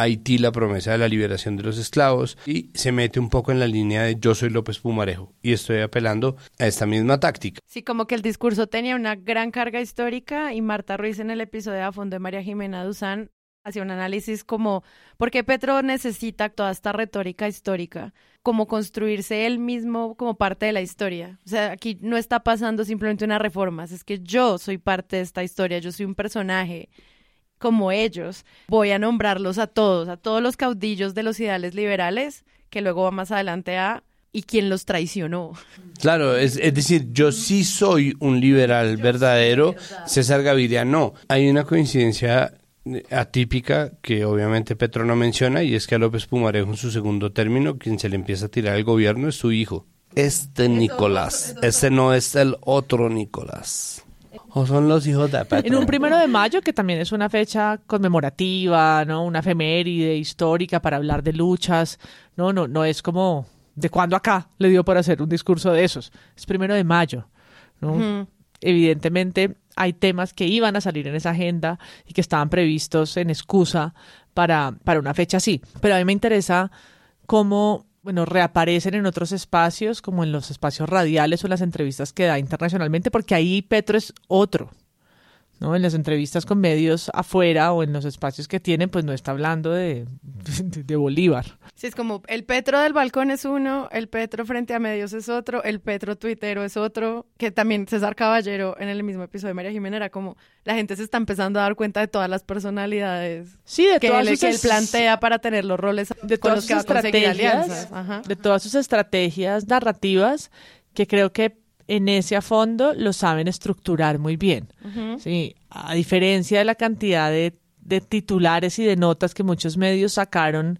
Haití la promesa de la liberación de los esclavos y se mete un poco en la línea de yo soy López Pumarejo y estoy apelando a esta misma táctica. Sí, como que el discurso tenía una gran carga histórica y Marta Ruiz en el episodio a fondo de María Jimena Duzán hacía un análisis como por qué Petro necesita toda esta retórica histórica, como construirse él mismo como parte de la historia. O sea, aquí no está pasando simplemente una reforma, es que yo soy parte de esta historia, yo soy un personaje como ellos. Voy a nombrarlos a todos, a todos los caudillos de los ideales liberales, que luego va más adelante a y quien los traicionó. Claro, es, es decir, yo sí soy un liberal verdadero, César Gaviria no. Hay una coincidencia atípica que obviamente Petro no menciona y es que a López Pumarejo en su segundo término quien se le empieza a tirar el gobierno es su hijo. Este Nicolás, ese no es el otro Nicolás. O son los hijos de Petro. En un primero de mayo, que también es una fecha conmemorativa, ¿no? Una efeméride histórica para hablar de luchas. No, no, no es como de cuándo acá le dio por hacer un discurso de esos. Es primero de mayo. Evidentemente hay temas que iban a salir en esa agenda y que estaban previstos en excusa para, para una fecha así. Pero a mí me interesa cómo bueno, reaparecen en otros espacios, como en los espacios radiales o en las entrevistas que da internacionalmente, porque ahí Petro es otro. ¿No? En las entrevistas con medios afuera o en los espacios que tienen, pues no está hablando de, de, de Bolívar. Sí, es como el Petro del balcón es uno, el Petro frente a medios es otro, el Petro tuitero es otro, que también César Caballero en el mismo episodio de María Jimena era como la gente se está empezando a dar cuenta de todas las personalidades Sí, de que, todas él, sus que él plantea para tener los roles de todas los sus estrategias, de todas sus estrategias narrativas que creo que en ese a fondo lo saben estructurar muy bien. Sí, a diferencia de la cantidad de de titulares y de notas que muchos medios sacaron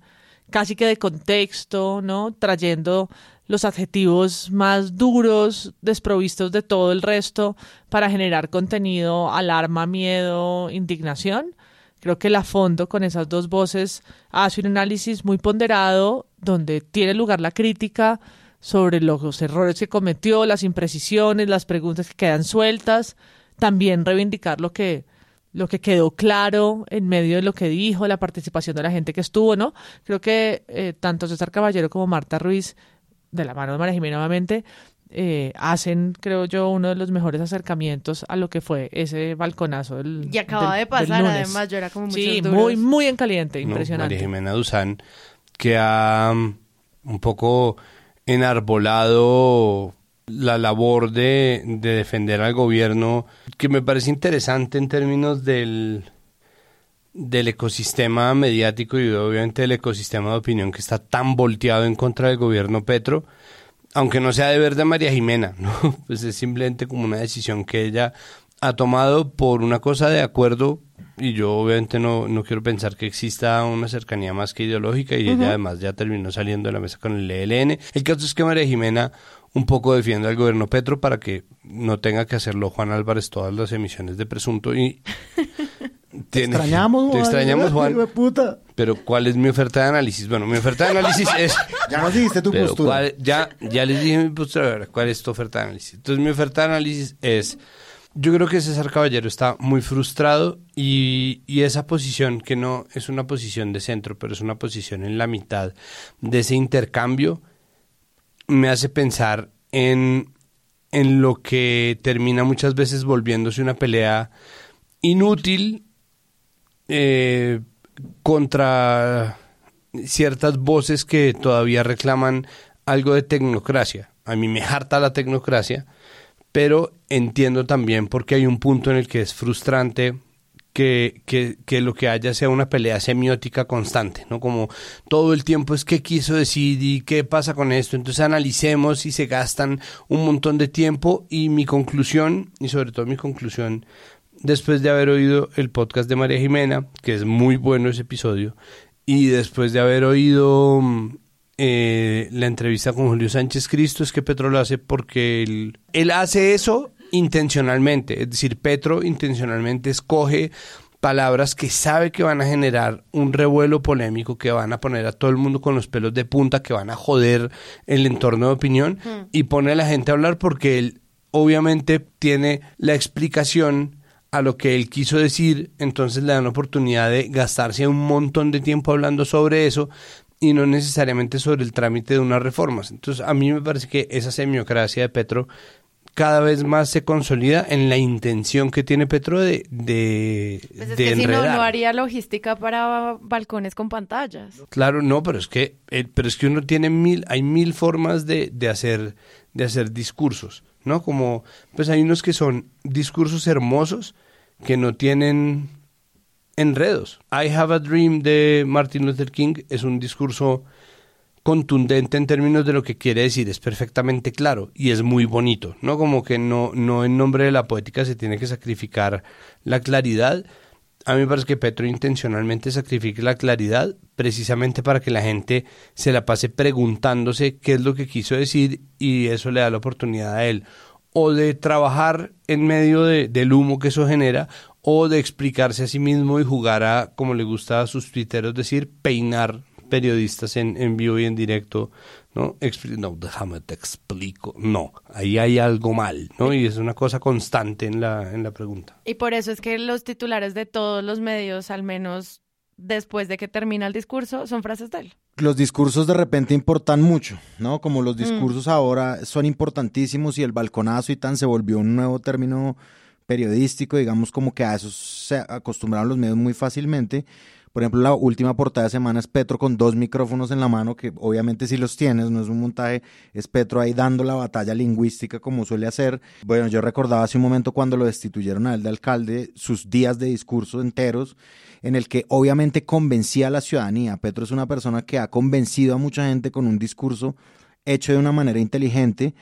casi que de contexto, ¿no? Trayendo los adjetivos más duros, desprovistos de todo el resto, para generar contenido, alarma, miedo, indignación. Creo que la fondo con esas dos voces hace un análisis muy ponderado donde tiene lugar la crítica sobre los errores que cometió, las imprecisiones, las preguntas que quedan sueltas, también reivindicar lo que lo que quedó claro en medio de lo que dijo, la participación de la gente que estuvo, ¿no? Creo que eh, tanto César Caballero como Marta Ruiz, de la mano de María Jimena nuevamente, eh, hacen, creo yo, uno de los mejores acercamientos a lo que fue ese balconazo del Y acaba del- de pasar, además, yo era como Sí, muy, muy en caliente, No, impresionante. María Jimena Duzán, que ha um, un poco enarbolado la labor de, de defender al gobierno, que me parece interesante en términos del, del ecosistema mediático y obviamente del ecosistema de opinión que está tan volteado en contra del gobierno Petro, aunque no sea deber de María Jimena, ¿no? pues es simplemente como una decisión que ella ha tomado por una cosa de acuerdo y yo obviamente no, no quiero pensar que exista una cercanía más que ideológica y ella además ya terminó saliendo de la mesa con el ELN. El caso es que María Jimena un poco defiende al gobierno Petro para que no tenga que hacerlo Juan Álvarez todas las emisiones de presunto y extrañamos, te Juan. extrañamos Juan hijo de puta. pero ¿cuál es mi oferta de análisis? Bueno, mi oferta de análisis es Ya nos dijiste tu postura. ¿cuál- ya, ya les dije mi postura, ¿cuál es tu oferta de análisis? Entonces mi oferta de análisis es, yo creo que César Caballero está muy frustrado y, y esa posición, que no es una posición de centro, pero es una posición en la mitad de ese intercambio, me hace pensar en, en lo que termina muchas veces volviéndose una pelea inútil eh, contra ciertas voces que todavía reclaman algo de tecnocracia. A mí me harta la tecnocracia, pero entiendo también porque hay un punto en el que es frustrante que, que, que lo que haya sea una pelea semiótica constante, ¿no? Como todo el tiempo es qué quiso decir y qué pasa con esto, entonces analicemos y se gastan un montón de tiempo y mi conclusión, y sobre todo mi conclusión, después de haber oído el podcast de María Jimena, que es muy bueno ese episodio, y después de haber oído mm, eh, la entrevista con Julio Sánchez Cristo, es que Petro lo hace porque él, él hace eso intencionalmente, es decir, Petro intencionalmente escoge palabras que sabe que van a generar un revuelo polémico, que van a poner a todo el mundo con los pelos de punta, que van a joder el entorno de opinión y pone a la gente a hablar porque él obviamente tiene la explicación a lo que él quiso decir, entonces le dan la oportunidad de gastarse un montón de tiempo hablando sobre eso y no necesariamente sobre el trámite de unas reformas. Entonces a mí me parece que esa semiocracia de Petro cada vez más se consolida en la intención que tiene Petro de, de, Pues es de que si no, haría logística para balcones con pantallas. Claro, no, pero es que, eh, pero es que uno tiene mil, hay mil formas de, de hacer, de hacer discursos, ¿no? Como, pues hay unos que son discursos hermosos que no tienen enredos. I Have a Dream de Martin Luther King es un discurso contundente en términos de lo que quiere decir, es perfectamente claro y es muy bonito, ¿no? Como que no, no en nombre de la poética se tiene que sacrificar la claridad. A mí me parece que Petro intencionalmente sacrifica la claridad precisamente para que la gente se la pase preguntándose qué es lo que quiso decir y eso le da la oportunidad a él o de trabajar en medio de- del humo que eso genera o de explicarse a sí mismo y jugar a, como le gusta a sus tuiteros decir, peinar periodistas en, en vivo y en directo, ¿no? Expli- no, déjame te explico. No, ahí hay algo mal, ¿no? Y es una cosa constante en la, en la pregunta. Y por eso es que los titulares de todos los medios, al menos después de que termina el discurso, son frases de él. los discursos de repente importan mucho, ¿no? Como Mm. los discursos ahora son importantísimos y el balconazo y tan se volvió un nuevo término periodístico, digamos como que a eso se acostumbraron los medios muy fácilmente. Por ejemplo, la última portada de semana es Petro con dos micrófonos en la mano, que obviamente si los tienes, no es un montaje, es Petro ahí dando la batalla lingüística como suele hacer. Bueno, yo recordaba hace un momento cuando lo destituyeron a él de alcalde, sus días de discurso enteros, en el que obviamente convencía a la ciudadanía. Petro es una persona que ha convencido a mucha gente con un discurso hecho de una manera inteligente,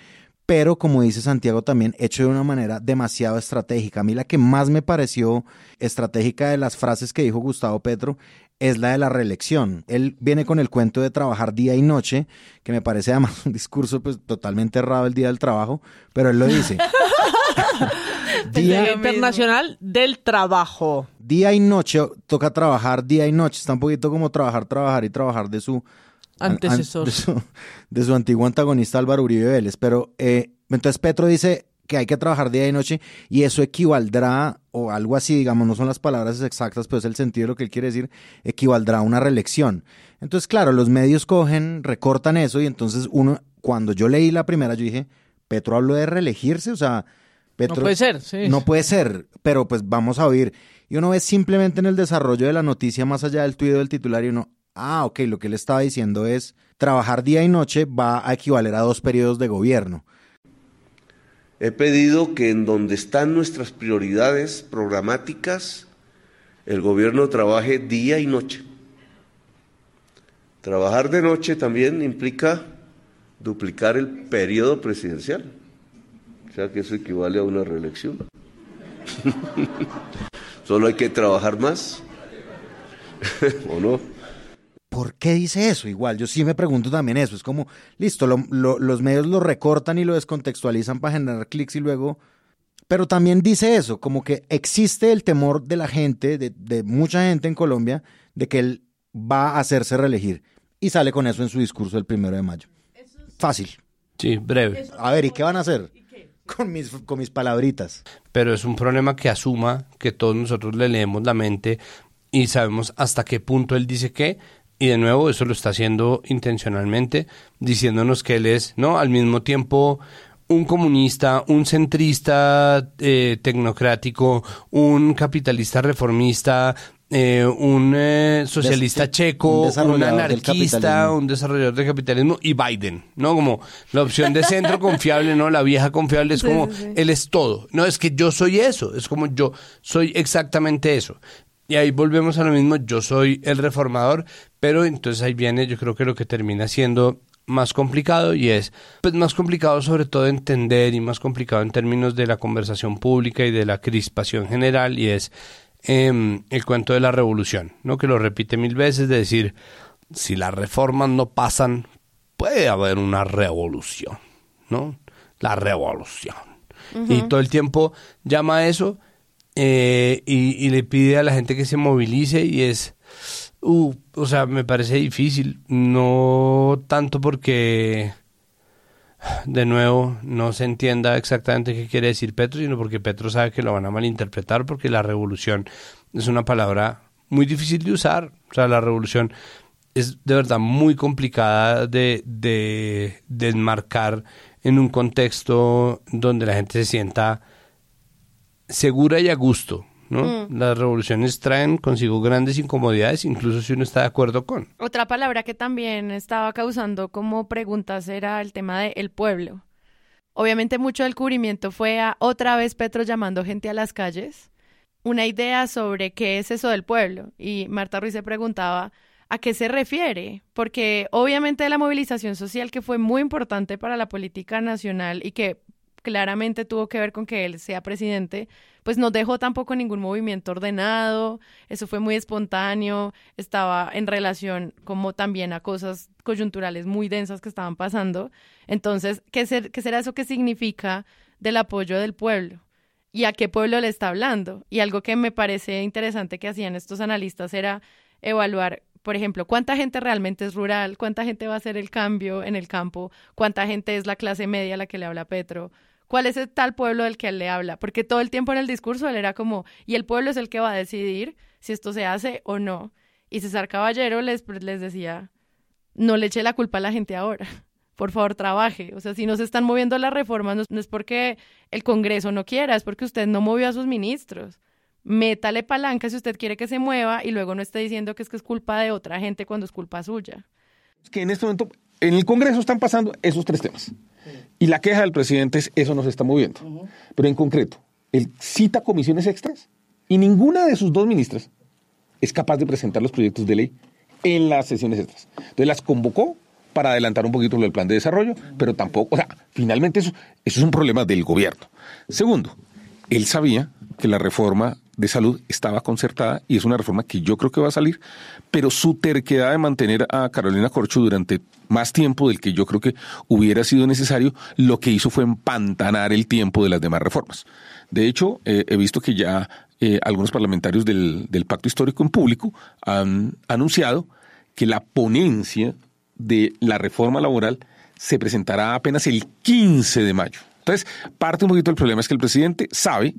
pero como dice Santiago también, hecho de una manera demasiado estratégica. A mí la que más me pareció estratégica de las frases que dijo Gustavo Petro es la de la reelección. Él viene con el cuento de trabajar día y noche, que me parece además un discurso pues totalmente errado el día del trabajo, pero él lo dice. día internacional del trabajo. Día y noche toca trabajar día y noche. Está un poquito como trabajar, trabajar y trabajar de su antecesor. de, su, antiguo antagonista Álvaro Uribe Vélez. Pero eh, entonces Petro dice que hay que trabajar día y noche y eso equivaldrá, o algo así, digamos, no son las palabras exactas, pero es el sentido de lo que él quiere decir, equivaldrá a una reelección. Entonces, claro, los medios cogen, recortan eso y entonces uno, cuando yo leí la primera, yo dije, Petro habló de reelegirse, o sea, Petro... No puede ser, sí. No puede ser, pero pues vamos a oír. Y uno ve simplemente en el desarrollo de la noticia, más allá del tuit del titular, y uno, ah, ok, lo que él estaba diciendo es, trabajar día y noche va a equivaler a dos periodos de gobierno. He pedido que en donde están nuestras prioridades programáticas, el gobierno trabaje día y noche. Trabajar de noche también implica duplicar el periodo presidencial. O sea que eso equivale a una reelección. Solo hay que trabajar más. ¿O no? ¿Por qué dice eso? Igual, yo sí me pregunto también eso. Es como, listo, los medios lo recortan y lo descontextualizan para generar clics y luego... Pero también dice eso, como que existe el temor de la gente, de, de mucha gente en Colombia, de que él va a hacerse reelegir. Y sale con eso en su discurso del primero de mayo. Fácil. Sí, breve. A ver, ¿y qué van a hacer? Con mis, con mis palabritas. Pero es un problema que asuma que todos nosotros le leemos la mente y sabemos hasta qué punto él dice qué, y de nuevo eso lo está haciendo intencionalmente, diciéndonos que él es, ¿no? Al mismo tiempo un comunista, un centrista eh, tecnocrático, un capitalista reformista, eh, un eh, socialista checo, un, anarquista, un desarrollador del capitalismo y Biden, ¿no? Como la opción de centro confiable, ¿no? La vieja confiable es como, él es todo. No, es que yo soy eso, es como yo soy exactamente eso. Y ahí volvemos a lo mismo, yo soy el reformador, pero entonces ahí viene, yo creo que lo que termina siendo más complicado y es pues más complicado sobre todo entender y más complicado en términos de la conversación pública y de la crispación general y es em, el cuento de la revolución, ¿no? Que lo repite mil veces de decir si las reformas no pasan puede haber una revolución, ¿no? La revolución. Y todo el tiempo llama a eso eh, y, le pide a la gente que se movilice y es, uh, o sea, me parece difícil, no tanto porque, de nuevo, no se entienda exactamente qué quiere decir Petro, sino porque Petro sabe que lo van a malinterpretar porque la revolución es una palabra muy difícil de usar, o sea, la revolución es de verdad muy complicada de, de, de enmarcar en un contexto donde la gente se sienta segura y a gusto. ¿no? Mm. Las revoluciones traen consigo grandes incomodidades, incluso si uno está de acuerdo con. Otra palabra que también estaba causando como preguntas era el tema de el pueblo. Obviamente mucho del cubrimiento fue a otra vez Petro llamando gente a las calles, una idea sobre qué es eso del pueblo. Y Marta Ruiz se preguntaba a qué se refiere, porque obviamente la movilización social que fue muy importante para la política nacional y que claramente tuvo que ver con que él sea presidente, pues no dejó tampoco ningún movimiento ordenado, eso fue muy espontáneo, estaba en relación como también a cosas coyunturales muy densas que estaban pasando. Entonces, ¿qué, será eso que significa del apoyo del pueblo? ¿Y a qué pueblo le está hablando? Y algo que me parece interesante que hacían estos analistas era evaluar por ejemplo, cuánta gente realmente es rural, cuánta gente va a hacer el cambio en el campo, cuánta gente es la clase media a la que le habla Petro, cuál es el tal pueblo del que él le habla, porque todo el tiempo en el discurso él era como, y el pueblo es el que va a decidir si esto se hace o no. Y César Caballero les, les decía, no le eche la culpa a la gente ahora, por favor trabaje, o sea, si no se están moviendo las reformas, no, es porque el Congreso no quiera, es porque usted no movió a sus ministros. Métale palanca si usted quiere que se mueva y luego no esté diciendo que es que es culpa de otra gente cuando es culpa suya. Es que en este momento en el Congreso están pasando esos tres temas. Y la queja del presidente es eso nos está moviendo. Pero en concreto, él cita comisiones extras y ninguna de sus dos ministras es capaz de presentar los proyectos de ley en las sesiones extras. Entonces las convocó para adelantar un poquito lo del plan de desarrollo, pero tampoco, o sea, finalmente eso, eso es un problema del gobierno. Segundo, él sabía que la reforma de salud estaba concertada y es una reforma que yo creo que va a salir, pero su terquedad de mantener a Carolina Corcho durante más tiempo del que yo creo que hubiera sido necesario, lo que hizo fue empantanar el tiempo de las demás reformas. De hecho, eh, he visto que ya eh, algunos parlamentarios del, del Pacto Histórico en Público han anunciado que la ponencia de la reforma laboral se presentará apenas el 15 de mayo. Entonces, parte un poquito del problema es que el presidente sabe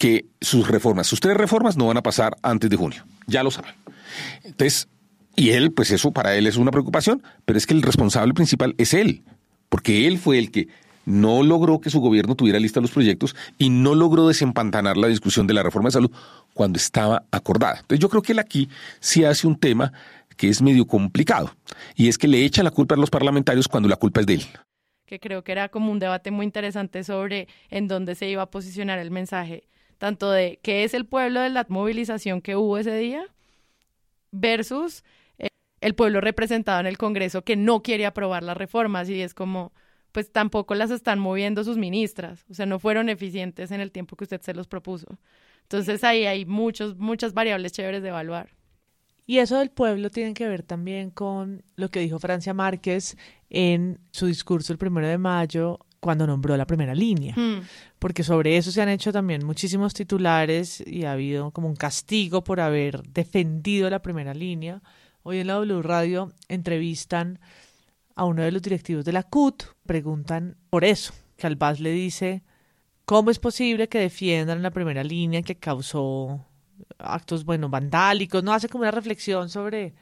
que sus reformas, sus tres reformas no van a pasar antes de junio. Ya lo saben. Entonces, y él, pues eso para él es una preocupación, pero es que el responsable principal es él, porque él fue el que no logró que su gobierno tuviera lista los proyectos y no logró desempantanar la discusión de la reforma de salud cuando estaba acordada. Entonces yo creo que él aquí sí hace un tema que es medio complicado, y es que le echa la culpa a los parlamentarios cuando la culpa es de él que creo que era como un debate muy interesante sobre en dónde se iba a posicionar el mensaje tanto de qué es el pueblo de la movilización que hubo ese día versus eh, el pueblo representado en el Congreso que no quiere aprobar las reformas y es como, pues tampoco las están moviendo sus ministras, o sea, no fueron eficientes en el tiempo que usted se los propuso. Entonces ahí hay muchos, muchas variables chéveres de evaluar. Y eso del pueblo tiene que ver también con lo que dijo Francia Márquez en su discurso el primero de mayo cuando nombró la primera línea, hmm. porque sobre eso se han hecho también muchísimos titulares y ha habido como un castigo por haber defendido la primera línea. Hoy en la W Radio entrevistan a uno de los directivos de la CUT, preguntan por eso, que Albaz le dice, ¿cómo es posible que defiendan la primera línea que causó actos, bueno, vandálicos? No hace como una reflexión sobre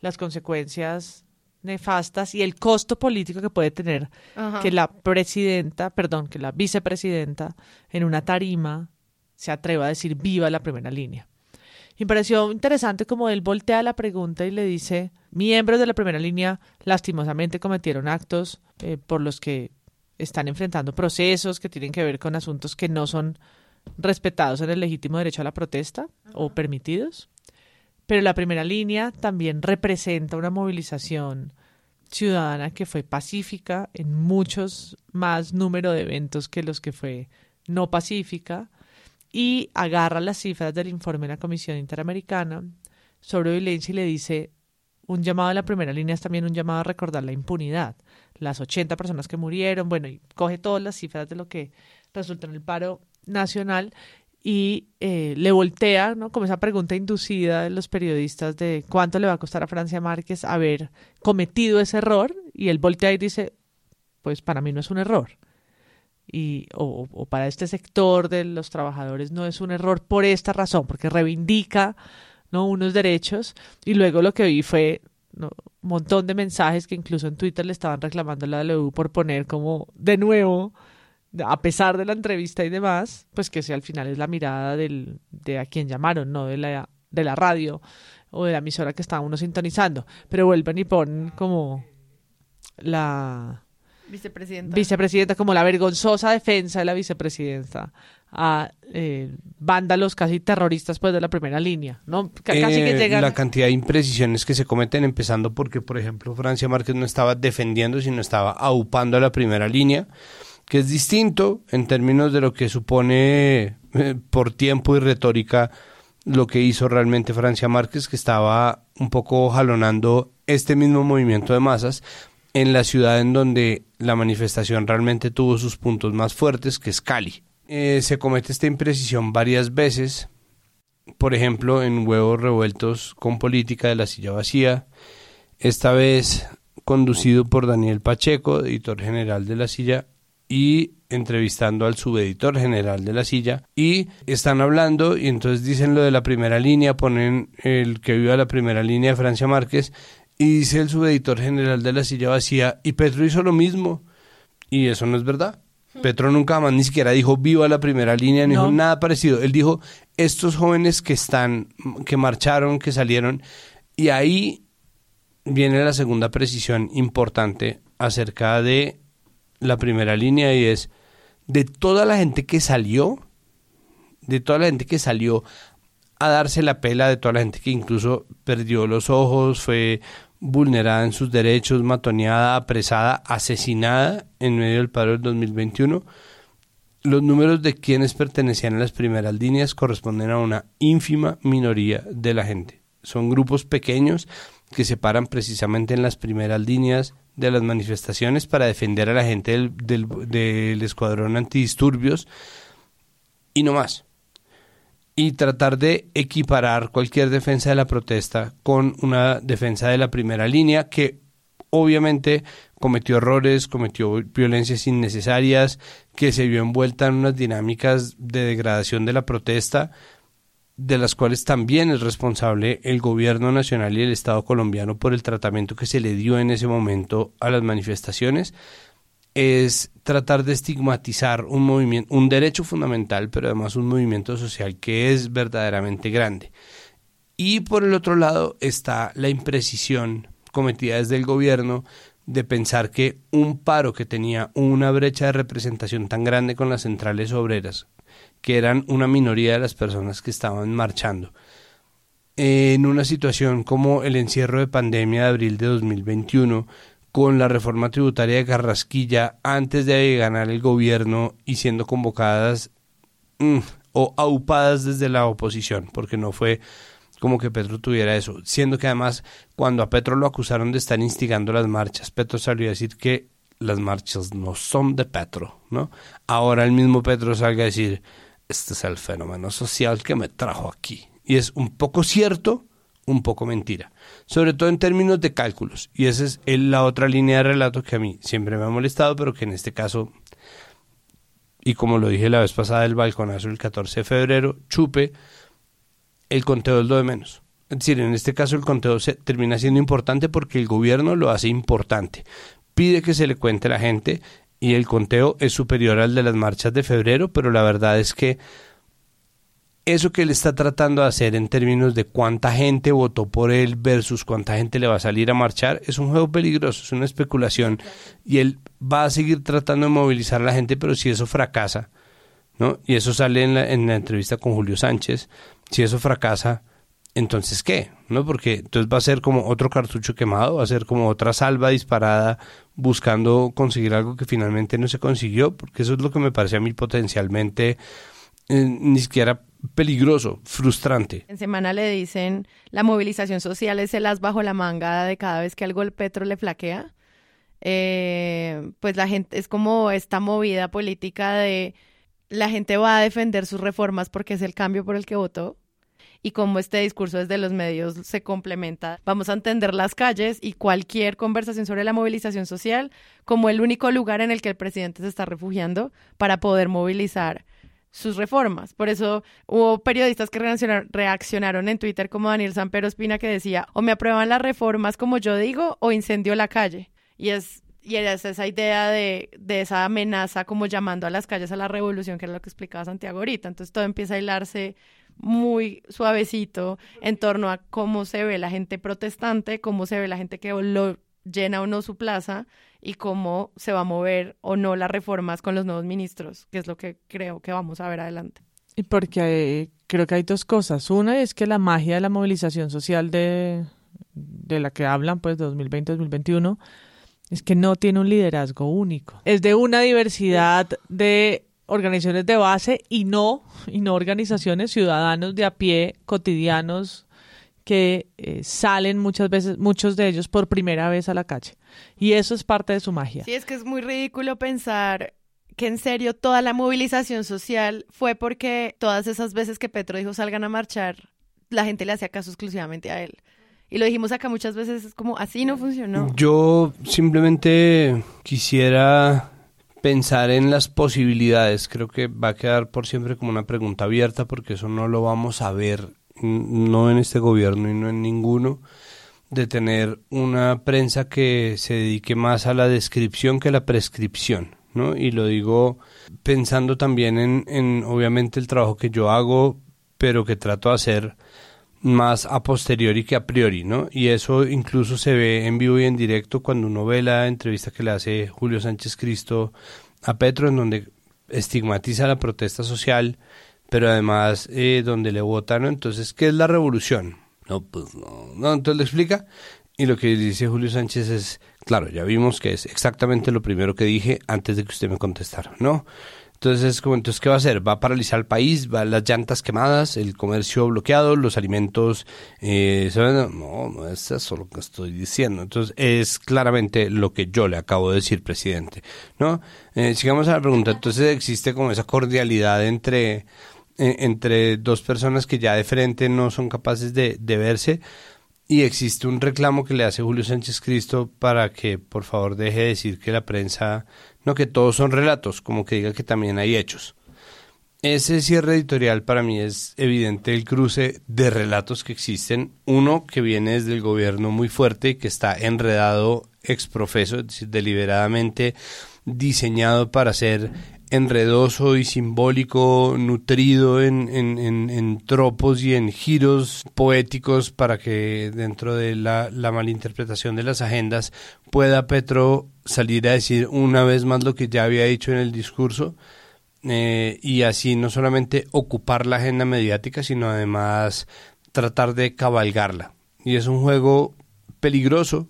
las consecuencias nefastas y el costo político que puede tener que la presidenta, perdón, que la vicepresidenta en una tarima se atreva a decir viva la primera línea. Y me pareció interesante como él voltea la pregunta y le dice, miembros de la primera línea lastimosamente cometieron actos eh, por los que están enfrentando procesos que tienen que ver con asuntos que no son respetados en el legítimo derecho a la protesta o permitidos. Pero la primera línea también representa una movilización ciudadana que fue pacífica en muchos más número de eventos que los que fue no pacífica y agarra las cifras del informe de la Comisión Interamericana sobre violencia y le dice un llamado a la primera línea es también un llamado a recordar la impunidad, las 80 personas que murieron, bueno, y coge todas las cifras de lo que resultó en el paro nacional y eh, le voltea, ¿no? Como esa pregunta inducida de los periodistas de cuánto le va a costar a Francia Márquez haber cometido ese error, y él voltea y dice, pues para mí no es un error. Y, o, para este sector de los trabajadores no es un error por esta razón, porque reivindica ¿no? unos derechos. Y luego lo que vi fue un montón de mensajes que incluso en Twitter le estaban reclamando a la LU por poner como de nuevo a pesar de la entrevista y demás, pues que sea al final es la mirada del, de a quien llamaron, no de la, de la radio o de la emisora que estaba uno sintonizando. Pero vuelven y ponen como la vicepresidenta, vicepresidenta como la vergonzosa defensa de la vicepresidenta a eh, vándalos casi terroristas pues de la primera línea, ¿no? casi que eh, llegan... La cantidad de imprecisiones que se cometen empezando porque, por ejemplo, Francia Márquez no estaba defendiendo, sino estaba aupando a la primera línea que es distinto en términos de lo que supone eh, por tiempo y retórica lo que hizo realmente Francia Márquez, que estaba un poco jalonando este mismo movimiento de masas en la ciudad en donde la manifestación realmente tuvo sus puntos más fuertes, que es Cali. Eh, se comete esta imprecisión varias veces, por ejemplo, en Huevos Revueltos con Política de la Silla Vacía, esta vez conducido por Daniel Pacheco, editor general de la Silla, y entrevistando al subeditor general de la silla y están hablando y entonces dicen lo de la primera línea, ponen el que viva la primera línea de Francia Márquez y dice el subeditor general de la silla vacía y Petro hizo lo mismo y eso no es verdad. Petro nunca más ni siquiera dijo viva la primera línea, ni dijo nada parecido. Él dijo estos jóvenes que están, que marcharon, que salieron y ahí viene la segunda precisión importante acerca de la primera línea y es de toda la gente que salió, de toda la gente que salió a darse la pela, de toda la gente que incluso perdió los ojos, fue vulnerada en sus derechos, matoneada, apresada, asesinada en medio del paro del 2021. Los números de quienes pertenecían a las primeras líneas corresponden a una ínfima minoría de la gente. Son grupos pequeños que se paran precisamente en las primeras líneas de las manifestaciones para defender a la gente del, del, del escuadrón antidisturbios y no más. Y tratar de equiparar cualquier defensa de la protesta con una defensa de la primera línea que obviamente cometió errores, cometió violencias innecesarias, que se vio envuelta en unas dinámicas de degradación de la protesta, de las cuales también es responsable el gobierno nacional y el Estado colombiano por el tratamiento que se le dio en ese momento a las manifestaciones es tratar de estigmatizar un movimiento, un derecho fundamental, pero además un movimiento social que es verdaderamente grande. Y por el otro lado está la imprecisión cometida desde el gobierno de pensar que un paro que tenía una brecha de representación tan grande con las centrales obreras, que eran una minoría de las personas que estaban marchando, en una situación como el encierro de pandemia de abril de 2021, con la reforma tributaria de Carrasquilla antes de ganar el gobierno y siendo convocadas mm, o aupadas desde la oposición, porque no fue como que Petro tuviera eso, siendo que además cuando a Petro lo acusaron de estar instigando las marchas, Petro salió a decir que las marchas no son de Petro, ¿no? Ahora el mismo Petro salga a decir, este es el fenómeno social que me trajo aquí. Y es un poco cierto, un poco mentira, sobre todo en términos de cálculos. Y esa es la otra línea de relato que a mí siempre me ha molestado, pero que en este caso, y como lo dije la vez pasada del balconazo el 14 de febrero, chupe, el conteo es lo de menos. Es decir, en este caso el conteo se termina siendo importante porque el gobierno lo hace importante. Pide que se le cuente a la gente y el conteo es superior al de las marchas de febrero, pero la verdad es que eso que él está tratando de hacer en términos de cuánta gente votó por él versus cuánta gente le va a salir a marchar es un juego peligroso, es una especulación y él va a seguir tratando de movilizar a la gente, pero si eso fracasa, ¿no? Y eso sale en la, en la entrevista con Julio Sánchez, si eso fracasa, entonces ¿qué? ¿No? Porque entonces va a ser como otro cartucho quemado, va a ser como otra salva disparada buscando conseguir algo que finalmente no se consiguió, porque eso es lo que me parece a mí potencialmente eh, ni siquiera peligroso, frustrante. En semana le dicen la movilización social es el as bajo la manga de cada vez que algo el Petro le flaquea. Eh, pues la gente es como esta movida política de la gente va a defender sus reformas porque es el cambio por el que votó y como este discurso desde los medios se complementa, vamos a entender las calles y cualquier conversación sobre la movilización social como el único lugar en el que el presidente se está refugiando para poder movilizar sus reformas. Por eso hubo periodistas que reaccionaron, en Twitter como Daniel Sampero Espina que decía, o me aprueban las reformas como yo digo o incendio la calle. Y es y es esa idea de, de, esa amenaza como llamando a las calles a la revolución, que era lo que explicaba Santiago ahorita. Entonces todo empieza a hilarse muy suavecito en torno a cómo se ve la gente protestante, cómo se ve la gente que lo llena o no su plaza y cómo se va a mover o no las reformas con los nuevos ministros, que es lo que creo que vamos a ver adelante. Y porque eh, creo que hay dos cosas. Una es que la magia de la movilización social de, de la que hablan, pues, de 2020-2021, es que no tiene un liderazgo único. Es de una diversidad de organizaciones de base y no, y no organizaciones, ciudadanos de a pie, cotidianos, que eh, salen muchas veces, muchos de ellos por primera vez a la calle. Y eso es parte de su magia. Sí, es que es muy ridículo pensar que en serio toda la movilización social fue porque todas esas veces que Petro dijo salgan a marchar, la gente le hacía caso exclusivamente a él. Y lo dijimos acá muchas veces, es como así no funcionó. Yo simplemente quisiera pensar en las posibilidades. Creo que va a quedar por siempre como una pregunta abierta porque eso no lo vamos a ver no en este gobierno y no en ninguno, de tener una prensa que se dedique más a la descripción que a la prescripción, ¿no? Y lo digo pensando también en, en obviamente el trabajo que yo hago, pero que trato de hacer más a posteriori que a priori, ¿no? Y eso incluso se ve en vivo y en directo cuando uno ve la entrevista que le hace Julio Sánchez Cristo a Petro, en donde estigmatiza la protesta social pero además eh, donde le votan, Entonces, ¿qué es la revolución? No, pues no, no, entonces le explica Y lo que dice Julio Sánchez es, claro, ya vimos que es exactamente lo primero que dije antes de que usted me contestara, ¿no? Entonces es como, entonces, ¿qué va a hacer? ¿Va a paralizar el país? ¿Va las llantas quemadas? ¿El comercio bloqueado? ¿Los alimentos? Eh, ¿se van a- No, no es eso lo que estoy diciendo. Entonces es claramente lo que yo le acabo de decir, presidente, ¿no? Eh, sigamos a la pregunta. Entonces existe como esa cordialidad entre, eh, entre dos personas que ya de frente no son capaces de, de verse y existe un reclamo que le hace Julio Sánchez Cristo para que por favor deje de decir que la prensa, no que todos son relatos, como que diga que también hay hechos. Ese cierre editorial para mí es evidente el cruce de relatos que existen. Uno que viene desde el gobierno muy fuerte que está enredado exprofeso, es decir, deliberadamente diseñado para ser enredoso y simbólico, nutrido en, en, en, en tropos y en giros poéticos para que dentro de la, la malinterpretación de las agendas pueda Petro salir a decir una vez más lo que ya había dicho en el discurso eh, y así no solamente ocupar la agenda mediática, sino además tratar de cabalgarla. Y es un juego peligroso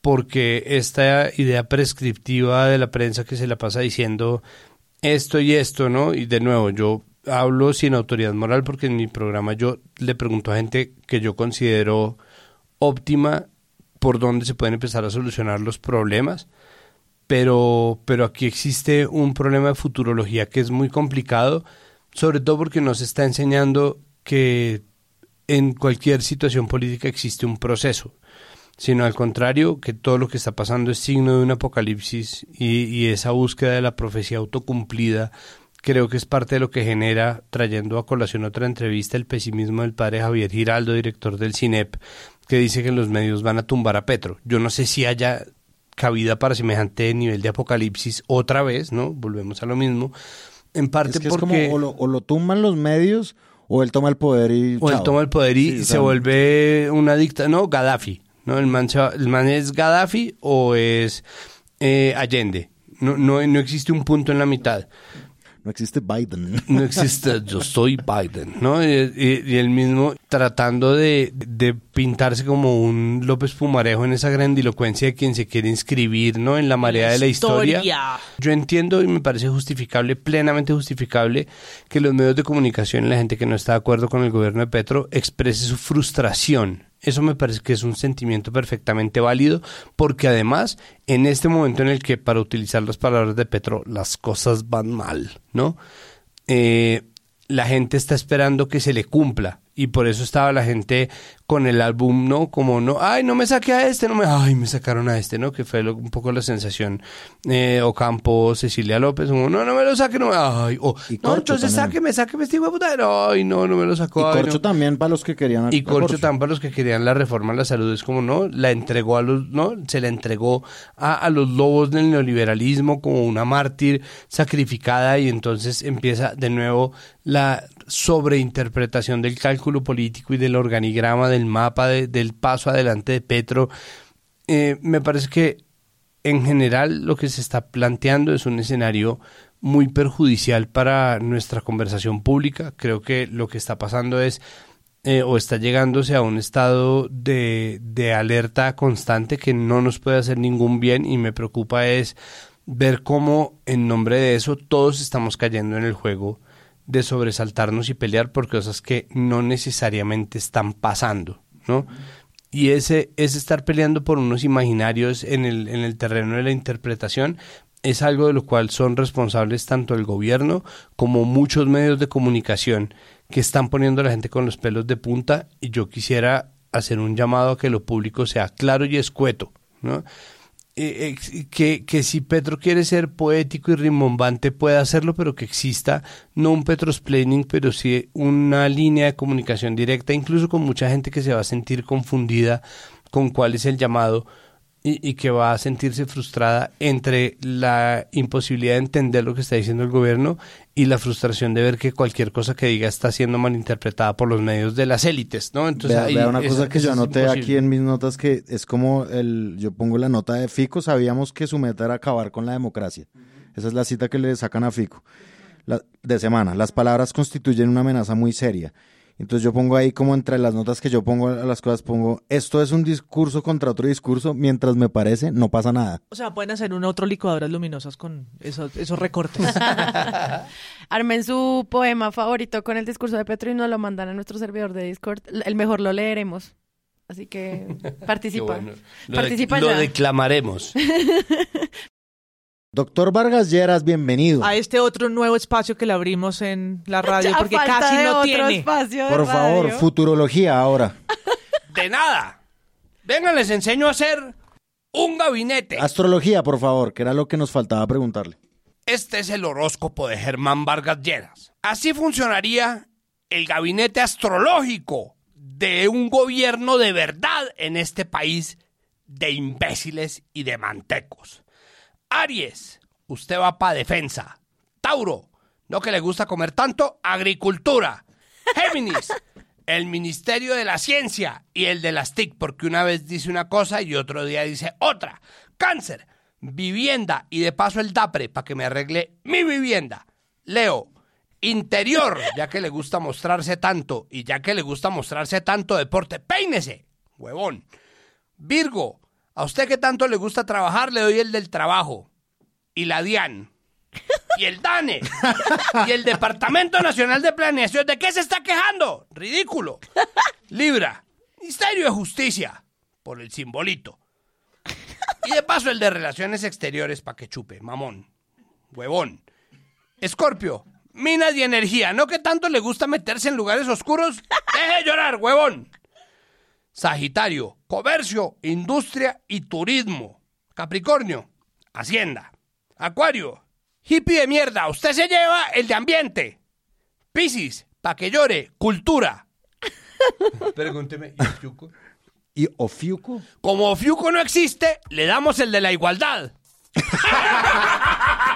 porque esta idea prescriptiva de la prensa que se la pasa diciendo esto y esto, ¿no? Y de nuevo, yo hablo sin autoridad moral porque en mi programa yo le pregunto a gente que yo considero óptima por dónde se pueden empezar a solucionar los problemas pero, pero aquí existe un problema de futurología que es muy complicado, sobre todo porque nos está enseñando que en cualquier situación política existe un proceso, sino al contrario, que todo lo que está pasando es signo de un apocalipsis y, y esa búsqueda de la profecía autocumplida creo que es parte de lo que genera, trayendo a colación otra entrevista, el pesimismo del padre Javier Giraldo, director del CINEP, que dice que los medios van a tumbar a Petro. Yo no sé si haya cabida para semejante nivel de apocalipsis otra vez, ¿no? Volvemos a lo mismo. En parte Es que es porque... como o lo, o lo tumban los medios o él toma el poder y O él toma el poder y Sí, se vuelve una dicta, no, Gaddafi, ¿no? El man, se va- el man es Gaddafi o es eh, Allende. No, no, no existe un punto en la mitad. No existe Biden. No existe, yo soy Biden, ¿no? Y, y- y él mismo tratando de, de pintarse como un López Pumarejo en esa grandilocuencia de quien se quiere inscribir, ¿no? En la marea de la historia. Yo entiendo y me parece justificable, plenamente justificable, que los medios de comunicación y la gente que no está de acuerdo con el gobierno de Petro exprese su frustración. Eso me parece que es un sentimiento perfectamente válido, porque además, en este momento en el que, para utilizar las palabras de Petro, las cosas van mal, ¿no? Eh, la gente está esperando que se le cumpla y por eso estaba la gente con el álbum, ¿no? Como no, ay, no me saqué a este, no me, ay, me sacaron a este, ¿no? Que fue lo- un poco la sensación. Eh, Ocampo, Cecilia López, como, no, no me lo saque, no, me- ay, o, Y no, entonces sáqueme, sáqueme este puta, no, ay, no, no me lo sacó, Y ay, Corcho no. también para los que querían Y Corcho también para los que querían la reforma a la salud es como no, la entregó a los, no, se la entregó a, a los lobos del neoliberalismo como una mártir sacrificada y entonces empieza de nuevo la sobreinterpretación del cálculo político y del organigrama, del mapa, de- del paso adelante de Petro. Eh, me parece que en general lo que se está planteando es un escenario muy perjudicial para nuestra conversación pública. Creo que lo que está pasando es eh, o está llegándose a un estado de alerta constante que no nos puede hacer ningún bien y me preocupa es ver cómo en nombre de eso todos estamos cayendo en el juego de sobresaltarnos y pelear por cosas que no necesariamente están pasando, ¿no? Y ese, ese estar peleando por unos imaginarios en el, en el terreno de la interpretación es algo de lo cual son responsables tanto el gobierno como muchos medios de comunicación que están poniendo a la gente con los pelos de punta y yo quisiera hacer un llamado a que lo público sea claro y escueto, ¿no? Eh, que, que si Petro quiere ser poético y rimbombante puede hacerlo, pero que exista no un Petrosplaining, pero sí una línea de comunicación directa, incluso con mucha gente que se va a sentir confundida con cuál es el llamado y, y que va a sentirse frustrada entre la imposibilidad de entender lo que está diciendo el gobierno y la frustración de ver que cualquier cosa que diga está siendo malinterpretada por los medios de las élites, ¿no? Entonces vea, ahí vea una esa- cosa que yo anoté aquí en mis notas que es como el yo pongo la nota de Fico, sabíamos que su meta era acabar con la democracia. Esa es la cita que le sacan a Fico. La- de semana, las palabras constituyen una amenaza muy seria. Entonces yo pongo ahí como entre las notas que yo pongo a las cosas, pongo, esto es un discurso contra otro discurso, mientras me parece, no pasa nada. O sea, pueden hacer un otro licuadoras luminosas con esos, esos recortes. Armen su poema favorito con el discurso de Petro y nos lo mandan a nuestro servidor de Discord. El mejor lo leeremos. Así que participa. Bueno. Lo, participa de- lo ya. declamaremos. Doctor Vargas Lleras, bienvenido. a este otro nuevo espacio que le abrimos en la radio, Ya porque falta casi de no otro tiene. espacio de Por favor, radio. futurología ahora. De nada. Vengan, les enseño a hacer un gabinete. Astrología, por favor, que era lo que nos faltaba preguntarle. Este es el horóscopo de Germán Vargas Lleras. Así funcionaría el gabinete astrológico de un gobierno de verdad en este país de imbéciles y de mantecos. Aries, usted va para defensa. Tauro, no que le gusta comer tanto, agricultura. Géminis, el Ministerio de la Ciencia y el de las TIC, porque una vez dice una cosa y otro día dice otra. Cáncer, vivienda y de paso el DAPRE para que me arregle mi vivienda. Leo, interior, ya que le gusta mostrarse tanto y ya que le gusta mostrarse tanto deporte, peínese, huevón. Virgo, a usted que tanto le gusta trabajar, le doy el del trabajo. Y la DIAN. Y el DANE. Y el Departamento Nacional de Planeación. ¿De qué se está quejando? Ridículo. Libra. Ministerio de Justicia. Por el simbolito. Y de paso el de Relaciones Exteriores para que chupe. Mamón. Huevón. Escorpio. Minas y energía. ¿No que tanto le gusta meterse en lugares oscuros? Deje de llorar, huevón. Sagitario, comercio, industria y turismo. Capricornio, hacienda. Acuario, hippie de mierda, usted se lleva el de ambiente. Piscis, pa' que llore, cultura. Pregúnteme, ¿y Ofiuco? ¿Y Ofiuco? Como Ofiuco no existe, le damos el de la igualdad.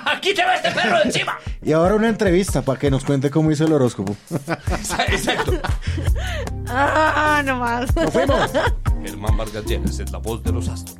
Aquí te va este perro de encima. Y ahora una entrevista para que nos cuente cómo hizo el horóscopo. Exacto. Ah, no más. ¡Nos fuimos! Germán Vargas Lleras es la voz de los astros.